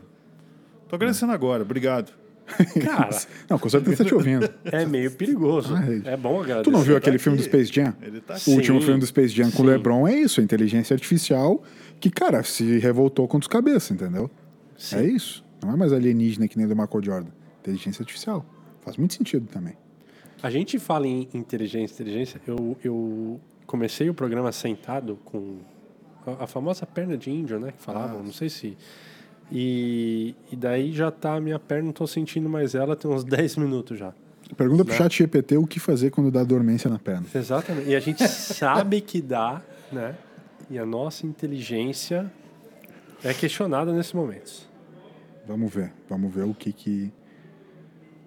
Tô agradecendo agora, obrigado. Cara, Não, com certeza tá te ouvindo. é meio perigoso. Ai. É bom agradecer. Tu não viu aquele tá filme do aqui. Space Jam? Ele tá O aqui. último Sim. filme do Space Jam com o Sim. LeBron é isso, a inteligência artificial que, cara, se revoltou contra os cabeças, entendeu? Sim. É isso. Não é mais alienígena que nem do Michael Jordan. Inteligência artificial. Faz muito sentido também. A gente fala em inteligência, inteligência. Eu, eu comecei o programa sentado com a, a famosa perna de índio, né? Que falavam, não sei se. E, e daí já tá a minha perna, não tô sentindo mais ela, tem uns 10 minutos já. Pergunta pro Né? chat GPT o que fazer quando dá dormência na perna. Exatamente. E a gente sabe que dá, né? E a nossa inteligência é questionada nesses momentos. Vamos ver. Vamos ver o que que...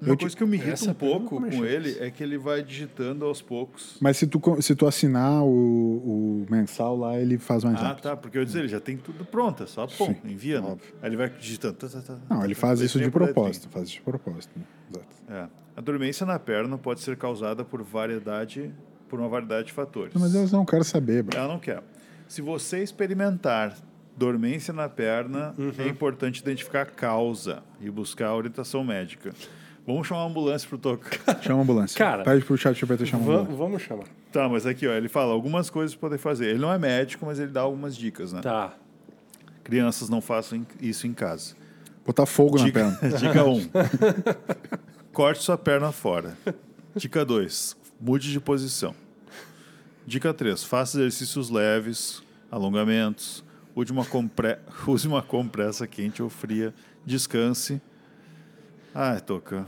Uma Eu coisa que eu me irrito um pouco com ele é que ele vai digitando aos poucos. Mas se tu, se tu assinar o, o mensal lá, ele faz mais Ah, rápido. tá, porque eu ia dizer, ele já tem tudo pronto, é só pum, Sim, envia, né? óbvio. Aí ele vai digitando. tá, tá, tá, Não, ele tá, faz tá, isso de propósito. Faz isso de propósito. né? Exato. É. A dormência na perna pode ser causada por variedade, por uma variedade de fatores. Não, mas eu não quero saber, bro. Ela não quer. Se você experimentar dormência na perna, Uhum. é importante identificar a causa e buscar a orientação médica. Vamos chamar uma ambulância pro toco. Chama a ambulância. Cara, Pede pro chat GPT chamar a Va- ambulância. vamos chamar. Tá, mas aqui, ó, ele fala algumas coisas para poder fazer. Ele não é médico, mas ele dá algumas dicas, né? Tá. Crianças não façam isso em casa. Botar fogo na Dica, perna. dica 1. Corte sua perna fora. Dica 2. Mude de posição. Dica 3. Faça exercícios leves, alongamentos. Use uma, compre... Use uma compressa quente ou fria. Descanse. Ai, toca.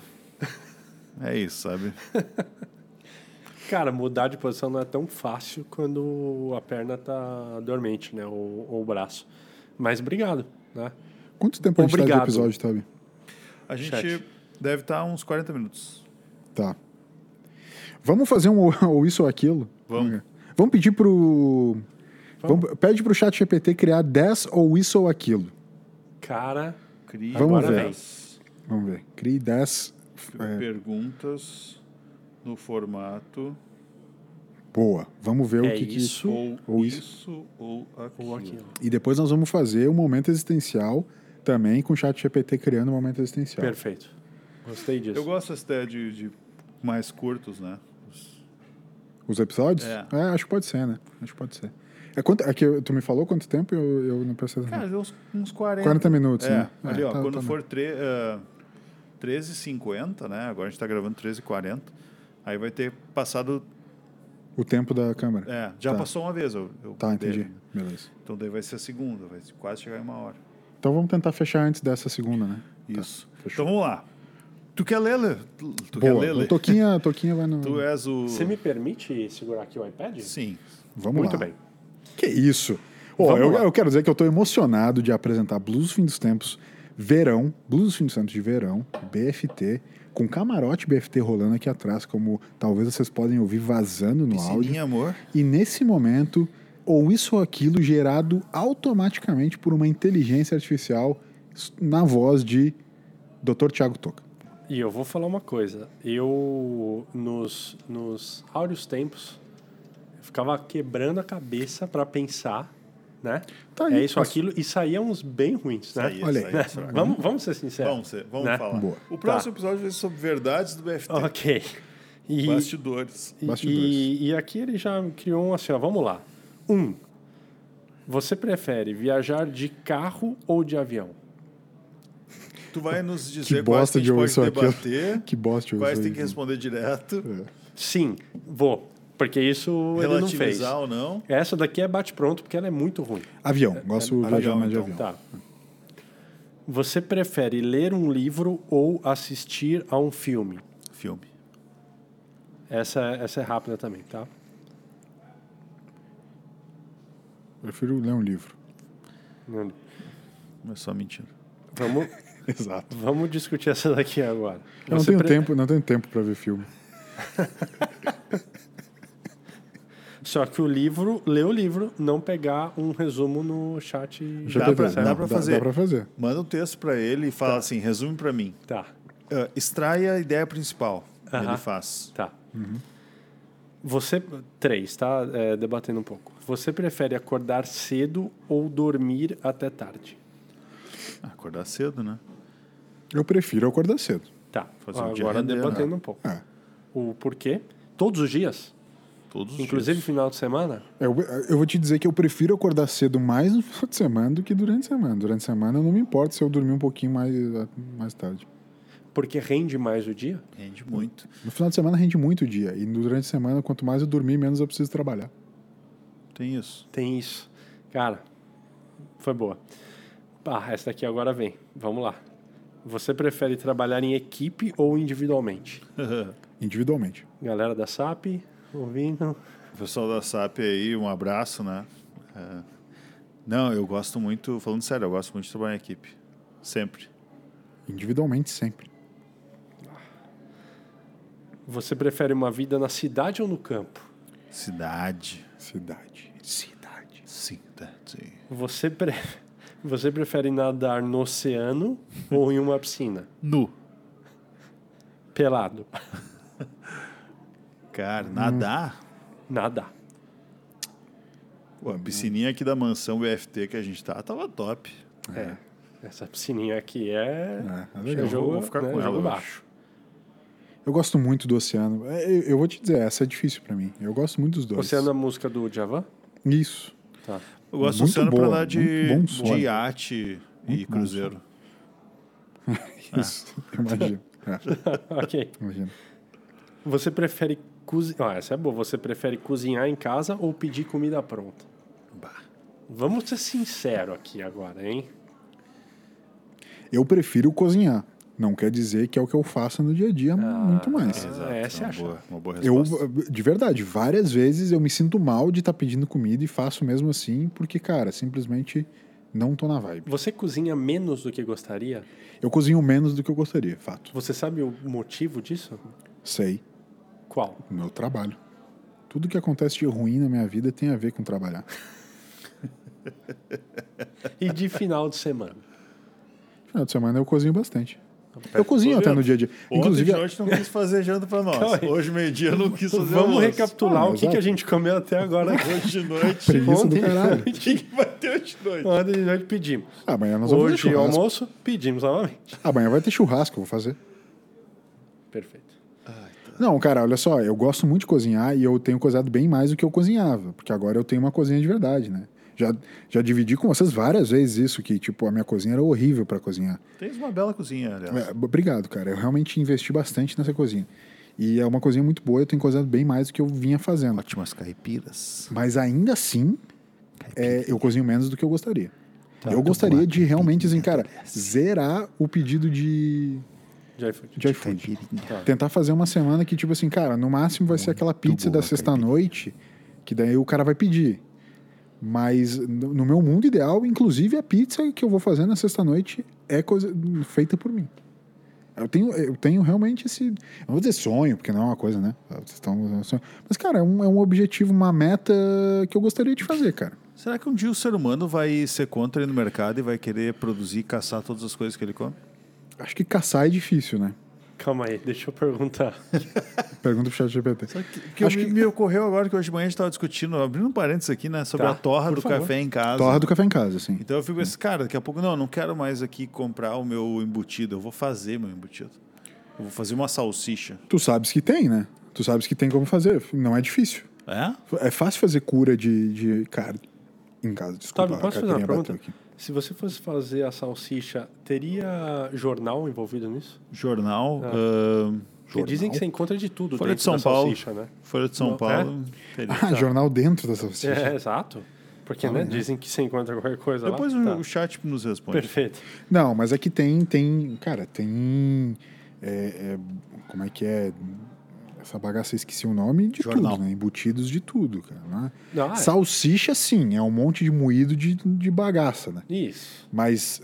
É isso, sabe? Cara, mudar de posição não é tão fácil quando a perna tá dormente, né? Ou, ou o braço. Mas obrigado, né? Quanto tempo a gente tá de Obrigado. episódio, Tabi? A gente Chat. deve estar uns 40 minutos. Tá. Vamos fazer um ou isso ou aquilo? Vamos. Vamos pedir pro... Vamos, pede pro chat GPT criar 10 ou isso ou aquilo. Cara, Crie Vamos Agora ver. vem. Vamos ver. Crie 10... é, perguntas no formato boa. Vamos ver É o que, que- isso. ou, ou isso, isso. ou aquilo. ou aquilo. E depois nós vamos fazer o momento existencial também com o chat GPT criando o momento existencial. Perfeito. Gostei disso. Eu gosto dessa ideia de, de mais curtos, né? Os- Os episódios? É. acho que pode ser, né? Acho que pode ser. É, quanto, é que tu me falou quanto tempo? Eu, eu não atenção. Cara, deu uns, uns 40. 40 minutos, é, né? Ali, É, ó, tá- quando tá for tre, uh, 13h50, né? Agora a gente tá gravando 13h40. Aí vai ter passado. O tempo da câmera. É, já Tá. passou uma vez. Eu, eu Tá, entendi. dei. Beleza. Então daí vai ser a segunda, vai quase chegar em uma hora. Então vamos tentar fechar antes dessa segunda, né? Isso. fechou. então vamos lá. Tu quer ler, Lê? Tu, tu quer Boa. ler, Lê? Toquinha, Toquinha vai no. Tu és o. Você me permite segurar aqui o iPad? Sim. Vamos Muito lá. bem. Que isso? Vamos eu, eu quero dizer que eu estou emocionado de apresentar Blues Fim dos Tempos Verão, Blues dos Fim dos Tempos de Verão, BFT, com camarote BFT rolando aqui atrás, como talvez vocês podem ouvir vazando no áudio. Piscininha, amor. E nesse momento, ou isso ou aquilo gerado automaticamente por uma inteligência artificial na voz de Dr. Tiago Toca. E eu vou falar uma coisa. Eu, nos, nos áureos tempos, ficava quebrando a cabeça para pensar, né? Tá aí, é isso, aquilo, e saíam uns bem ruins, né? Saía, Olha aí. saía, saía. Vamos, vamos ser sinceros. Vamos, ser- vamos Né? falar. Boa. O próximo episódio vai ser sobre verdades do BFT. Ok. E, Bastidores. e, Bastidores. e, e aqui ele já criou um assim, ó, vamos lá. Um, você prefere viajar de carro ou de avião? Tu vai nos dizer Que quais bosta que de a gente ouvir pode isso aqui. debater, Que bosta quais tem que responder direto, Sim, vou. Porque isso ele não fez. ou não. Essa daqui é bate-pronto porque ela é muito ruim. Avião. Gosto de é- viajar avião, mais de então. avião. Tá. Você prefere ler um livro ou assistir a um filme? Filme. Essa, essa é rápida também, tá? Prefiro ler um livro. Não- Mas só mentira. Vamos, Exato. vamos discutir essa daqui agora. Eu não tenho pre- tempo, não tenho tempo para ver filme. Só que o livro, ler o livro, não pegar um resumo no chat. Já Dá pra- não, dá pra fazer. Dá pra fazer. Manda um texto pra ele e fala assim, resume pra mim. Tá, Ah, extrai a ideia principal. Aham. Ele faz. tá. Você. Três, tá? É, debatendo um pouco. Você prefere acordar cedo ou dormir até tarde? Acordar cedo, né? Eu prefiro acordar cedo. Tá. Fazer dia Agora render, debatendo né? um pouco. É. O porquê? Todos os dias? Todos os Inclusive dias. final de semana? Eu, eu vou te dizer que eu prefiro acordar cedo mais no final de semana do que durante a semana. Durante a semana eu não me importo se eu dormir um pouquinho mais, mais tarde. Porque rende mais o dia? Rende muito. No final de semana rende muito o dia. E durante a semana, quanto mais eu dormir, menos eu preciso trabalhar. Tem isso. Tem isso. Cara, foi boa. Ah, essa daqui agora vem. Vamos lá. Você prefere trabalhar em equipe ou individualmente? Individualmente. Galera da SAP, ouvindo. O pessoal da SAP aí, um abraço, né? É. Não, eu gosto muito, falando sério, eu gosto muito de trabalhar em equipe. Sempre. Individualmente sempre. Você prefere uma vida na cidade ou no campo? Cidade. Cidade. Cidade. Cidade. Você, pre... Você prefere nadar no oceano ou em uma piscina? Nu. Pelado. Cara, nadar. Nadar. Pô, a piscininha aqui da mansão BFT que a gente tá, tava top. É. Essa piscininha aqui é. É, é legal. jogo, Vou ficar né, com ela, jogo eu baixo. Eu gosto muito do oceano. É, Eu, eu vou te dizer, essa é difícil pra mim. Eu gosto muito dos dois. Oceano é a música do Javan? Isso. Tá. Eu gosto do Muito oceano pra boa, andar de, muito bom som. de iate e Muito bom cruzeiro. Isso. Imagino. É, ok. imagino. Você prefere Ah, essa é boa. Você prefere cozinhar em casa ou pedir comida pronta? Bah. Vamos ser sinceros aqui agora, hein? Eu prefiro cozinhar. Não quer dizer que é o que eu faço no dia a dia muito mais. exato. essa é uma, a boa, uma boa Eu, resposta. de verdade, várias vezes eu me sinto mal de estar pedindo comida e faço mesmo assim, porque, cara, simplesmente não tô na vibe. Você cozinha menos do que gostaria? Eu cozinho menos do que eu gostaria, fato. Você sabe o motivo disso? Sei, Qual? meu trabalho. Tudo que acontece de ruim na minha vida tem a ver com trabalhar. E de final de semana? Final de semana eu cozinho bastante. Eu cozinho até no dia a dia. Ontem Inclusive, não quis fazer janta pra nós. Calma aí. Hoje, meio-dia, não quis fazer Vamos almoço. recapitular Ah, o que, que a gente comeu até agora. Hoje de noite. preguiça do Ontem- caralho. O que, que vai ter hoje de noite? Ontem de noite pedimos. Amanhã nós vamos fazer Hoje, almoço, pedimos novamente. Amanhã vai ter churrasco, eu vou fazer. Perfeito. Não, cara, olha só, eu gosto muito de cozinhar e eu tenho cozinhado bem mais do que eu cozinhava, porque agora eu tenho uma cozinha de verdade, né? Já, já dividi com vocês várias vezes isso, que, tipo, a minha cozinha era horrível para cozinhar. Tens uma bela cozinha, aliás. É, obrigado, cara. Eu realmente investi bastante nessa cozinha. E é uma cozinha muito boa, eu tenho cozinhado bem mais do que eu vinha fazendo. Ótimas caipiras. Mas ainda assim, é, eu cozinho menos do que eu gostaria. Tá. eu gostaria de realmente, assim, cara, zerar o pedido de, Já foi. de iFood. Tá. Tentar fazer uma semana que, tipo assim, cara, no máximo vai ser aquela pizza da boa, sexta-noite, que daí o cara vai pedir. Mas no meu mundo ideal, inclusive a pizza que eu vou fazer na sexta-noite é coisa feita por mim. Eu tenho, eu tenho realmente esse. Eu não vou dizer sonho, porque não é uma coisa, né? Vocês estão usando sonho. Mas, cara, é um, é um objetivo, uma meta que eu gostaria de fazer, cara. Será que um dia o ser humano vai ser contra ele no mercado e vai querer produzir e caçar todas as coisas que ele come? Acho que caçar é difícil, né? Calma aí, deixa eu perguntar. Pergunta pro chat GPT. Que, que Acho me, que- me ocorreu agora que hoje de manhã a gente estava discutindo, abrindo um parênteses aqui, né? Sobre Tá, a torra do favor. café em casa. Torra do café em casa, assim. Então eu fico assim, cara, daqui a pouco, não, eu não quero mais aqui comprar o meu embutido, eu vou fazer meu embutido. Eu vou fazer uma salsicha. Tu sabes que tem, né? Tu sabes que tem como fazer. Não é difícil. É? É fácil fazer cura de, de carne em casa. Desculpa, posso fazer uma pergunta? aqui. Se você fosse fazer a salsicha, teria jornal envolvido nisso? Jornal. Ah. ahn, Porque dizem que você encontra de tudo Folha de São da Paulo. salsicha, né? Folha de São Não, Paulo. teria. Ah, jornal dentro da salsicha. É, exato. Porque, né, dizem que você encontra qualquer coisa Depois lá. o, Tá. o chat nos responde. Perfeito. Não, mas é que tem, tem, cara, tem, é, é, como é que é, essa bagaça, eu esqueci o nome, de Jornal. tudo, né? Embutidos de tudo, cara. Né? Não, é. Salsicha, sim, é um monte de moído de, de bagaça, né? Isso. Mas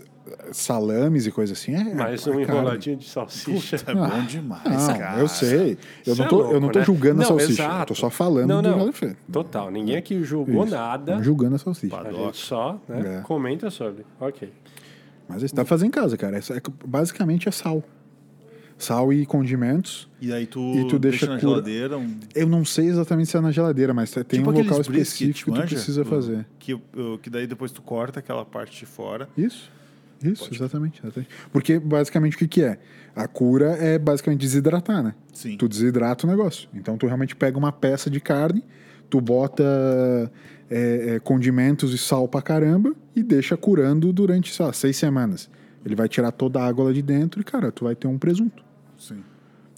salames e coisa assim é Mais é um enroladinho de salsicha. É bom demais, Não, cara. eu sei. Eu não é tô, louco, eu não tô né? julgando a Não, salsicha. Eu exato. tô só falando Não, do não. Feito. Total. Ninguém aqui julgou Isso. nada. Não julgando a salsicha. A Padoca. gente só né, É. comenta sobre. Ok. Mas isso dá pra fazer em casa, cara. É, é- basicamente é sal. Sal e condimentos. E aí tu, E tu deixa na cura- geladeira um, Eu não sei exatamente se é na geladeira, mas tem tipo um local específico que tu precisa fazer. Que, que daí depois tu corta aquela parte de fora. Isso. Isso, exatamente, exatamente. Porque basicamente o que, que é? A cura é basicamente desidratar, né? Sim. Tu desidrata o negócio. Então tu realmente pega uma peça de carne, tu bota é, é, condimentos e sal pra caramba e deixa curando durante, sei lá, seis semanas. Ele vai tirar toda a água lá de dentro e, cara, tu vai ter um presunto. Sim.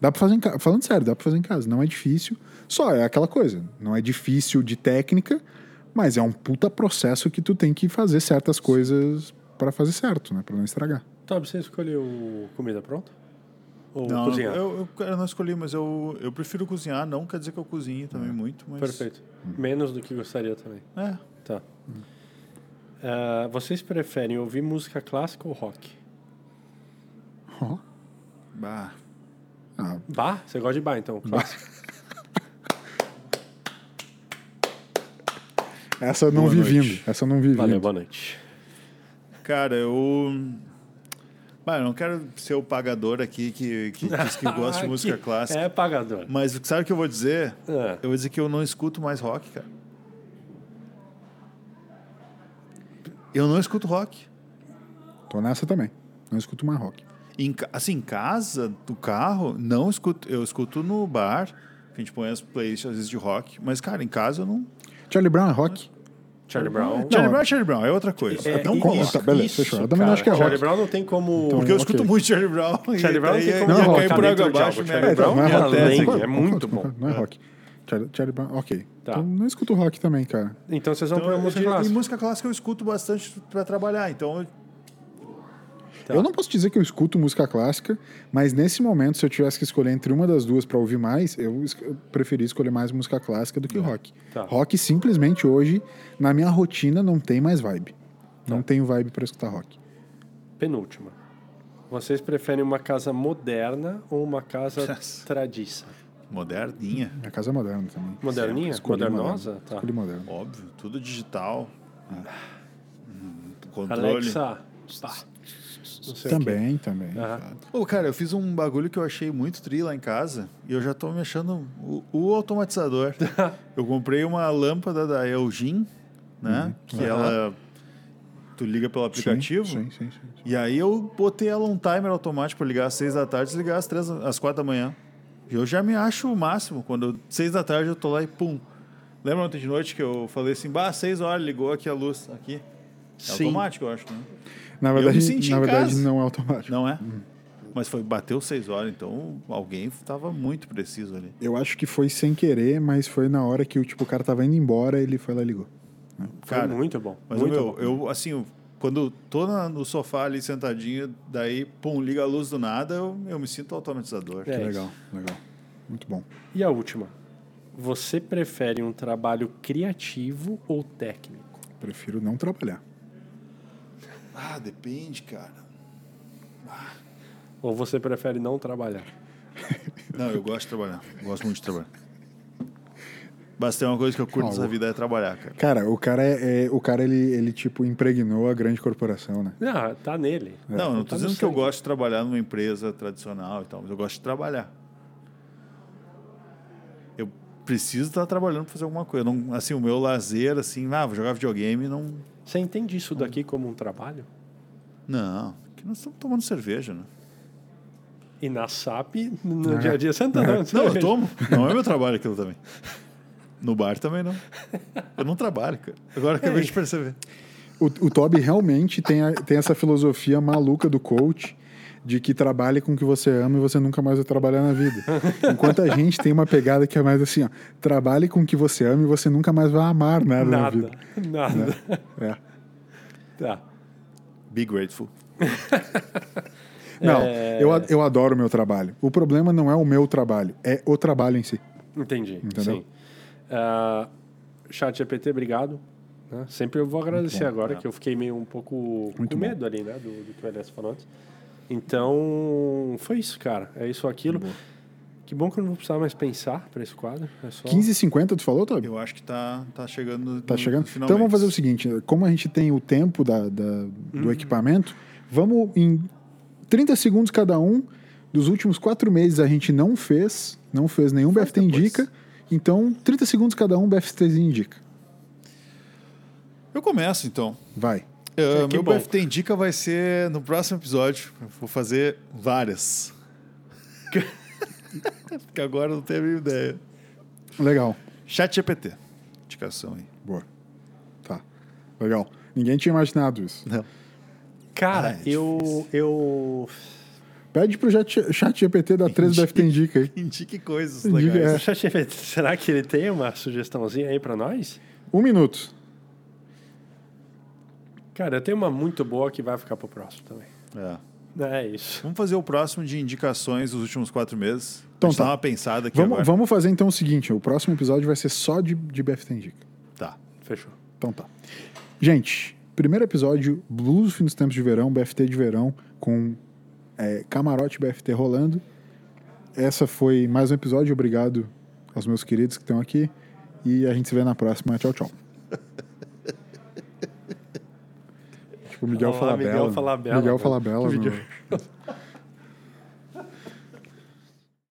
Dá pra fazer em casa. Falando sério, dá pra fazer em casa. Não é difícil. Só é aquela coisa. Não é difícil de técnica, mas é um puta processo que tu tem que fazer certas coisas pra fazer certo, né? Pra não estragar. Tob, você escolheu comida pronta? Ou Não, cozinhar? eu, eu, eu não escolhi, mas eu, eu prefiro cozinhar. Não quer dizer que eu cozinhe também muito, mas... Perfeito. Menos do que gostaria também. É. Tá. Ah, vocês preferem ouvir música clássica ou rock? Ó. Bah. Ah, Bah? Você gosta de bar, então? Clássico. essa eu não Boa vi noite. vindo. Essa eu não vi Valeu, vindo. boa noite. Cara, eu... Bah, eu não quero ser o pagador aqui que, que diz que gosta de música Que clássica. É pagador. Mas sabe o que eu vou dizer? É. Eu vou dizer que eu não escuto mais rock, cara. Eu não escuto rock. Tô nessa também. Não escuto mais rock. Em, assim, em casa, do carro, não escuto. Eu escuto no bar, que a gente põe as playlists às vezes de rock. Mas, cara, em casa eu não. Charlie Brown é rock? Charlie Brown. Charlie Brown é Charlie Brown, é outra coisa. É, Não i- conta, isso, beleza, isso, fechou. Eu também cara. acho que é Charlie rock. Brown não tem como... Porque eu escuto muito Charlie Brown. Charlie Brown não tem como Não é ia rock. cair colocar por água abaixo. minha- Charlie Brown não é é rock. é concordo, muito bom. Não é É. rock. Charlie, Charlie Brown, ok. Tá. Então, não escuto rock também, cara. Então vocês vão Então, pôr eu música diria- e clássica. música clássica eu escuto bastante pra trabalhar. Então, eu- Tá. Eu não posso dizer que eu escuto música clássica, mas nesse momento, se eu tivesse que escolher entre uma das duas pra ouvir mais, eu, preferi escolher mais música clássica do que rock. Tá. Rock simplesmente hoje, na minha rotina, não tem mais vibe. Não Tá. tenho vibe pra escutar rock. Penúltima. Vocês preferem uma casa moderna ou uma casa tradiça? moderninha, Minha casa é moderna também. Moderninha? Escolhi Modernosa? moderno. Tá. Escolhi moderno. óbvio, tudo digital. Hum, Controle. Alexa. pá. Também, também. Aham. Ô, cara, eu fiz um bagulho que eu achei muito tri lá em casa e eu já tô mexendo o, o automatizador. eu comprei uma lâmpada da Elgin, né? Que Aham. ela. Tu liga pelo aplicativo. Sim, sim, sim. sim. E aí eu botei ela um timer automático para ligar às seis da tarde e desligar às, três, às quatro da manhã. E eu já me acho o máximo. Quando eu- seis da tarde eu tô lá e pum. Lembra ontem de noite que eu falei assim, bah, seis horas, ligou aqui a luz. Aqui. É Sim. automático, eu acho, né? Na Eu me verdade, senti na verdade casa. não é automático. Não é? Mas foi, bateu seis horas, então alguém estava muito preciso ali. Eu acho que foi sem querer, mas foi na hora que o, tipo, o cara tava indo embora, ele foi lá e ligou. Foi Cara, muito bom. Mas muito meu, bom. eu, assim, quando tô na- no sofá ali sentadinho, daí, pum, liga a luz do nada, eu, eu me sinto automatizador. É. legal, legal. Muito bom. E a última? Você prefere um trabalho criativo ou técnico? Prefiro não trabalhar. Ah, depende, cara. Ou você prefere não trabalhar? Não, eu gosto de trabalhar. Gosto muito de trabalhar. Mas tem uma coisa que eu curto Ah, nessa vida é trabalhar, cara. Cara, o cara é, é- o cara ele, ele tipo impregnou a grande corporação, né? Ah, tá nele. Não, eu não tô Tá no dizendo que eu gosto de trabalhar numa empresa tradicional e tal, mas eu gosto de trabalhar. Eu preciso estar trabalhando para fazer alguma coisa. Não, assim, o meu lazer, assim, ah, vou jogar videogame, não. Você entende isso daqui como um trabalho? Não. Que nós estamos tomando cerveja, né? E na SAP, no dia a dia, você não tá Não, eu tomo. Não é meu trabalho aquilo também. No bar também não. Eu não trabalho, cara. Agora que eu acabei de perceber. O, o Toby realmente tem, a- tem essa filosofia maluca do coach de que trabalhe com o que você ama e você nunca mais vai trabalhar na vida. Enquanto a gente tem uma pegada que é mais assim, ó, trabalhe com o que você ama e você nunca mais vai amar nada, na Nada, vida. nada. É. Tá. Be grateful. Não, É. eu, eu adoro o meu trabalho. O problema não é o meu trabalho, é o trabalho em si. Entendi. Entendeu? Sim. Ah, Chat GPT, obrigado. né? Sempre eu vou agradecer bom. agora, que eu fiquei meio um pouco Muito com bom. medo ali, né? Do, do que o Elias falou antes. Então, foi isso, cara. É isso ou aquilo. Que bom que eu não vou precisar mais pensar para esse quadro. É só... 15h50, tu falou, Toby? Eu acho que tá, tá chegando. Tá no- chegando? no Então vamos fazer o seguinte: como a gente tem o tempo da, da- do Uhum. equipamento, vamos em 30 segundos cada um. Dos últimos quatro meses a gente não fez, não fez nenhum Faz BFT depois. Indica. Então, 30 segundos cada um, BFT Indica. Eu começo então. Vai. Uh, que meu bom. BFT Indica vai ser no próximo episódio. Eu Vou fazer várias. Porque agora eu não tenho a ideia. Legal. Chat GPT. Indicação aí. Boa. Tá. Legal. Ninguém tinha imaginado isso. Não. Cara, Ah, é eu, eu. Pede pro chat, chat GPT dar 3 Indica. BFT Indica aí. Indique coisas Indica, legais. é. O Chat GPT, será que ele tem uma sugestãozinha aí para nós? Um minuto. Cara, tenho uma muito boa que vai ficar pro próximo também. É. É isso. Vamos fazer o próximo de indicações dos últimos quatro meses. Então a gente tá. dá uma pensada aqui Vamos, agora. vamos fazer então o seguinte: o próximo episódio vai ser só de, de BFT Indica. Tá. Fechou. Então tá. Gente, primeiro episódio, Blues Fim dos Tempos de Verão, BFT de verão, com é, camarote BFT rolando. Essa foi mais um episódio. Obrigado aos meus queridos que estão aqui. E a gente se vê na próxima. Tchau, tchau. tipo, Miguel Olá, Falabella. Miguel Falabella, Miguel? Falabella. Vídeo.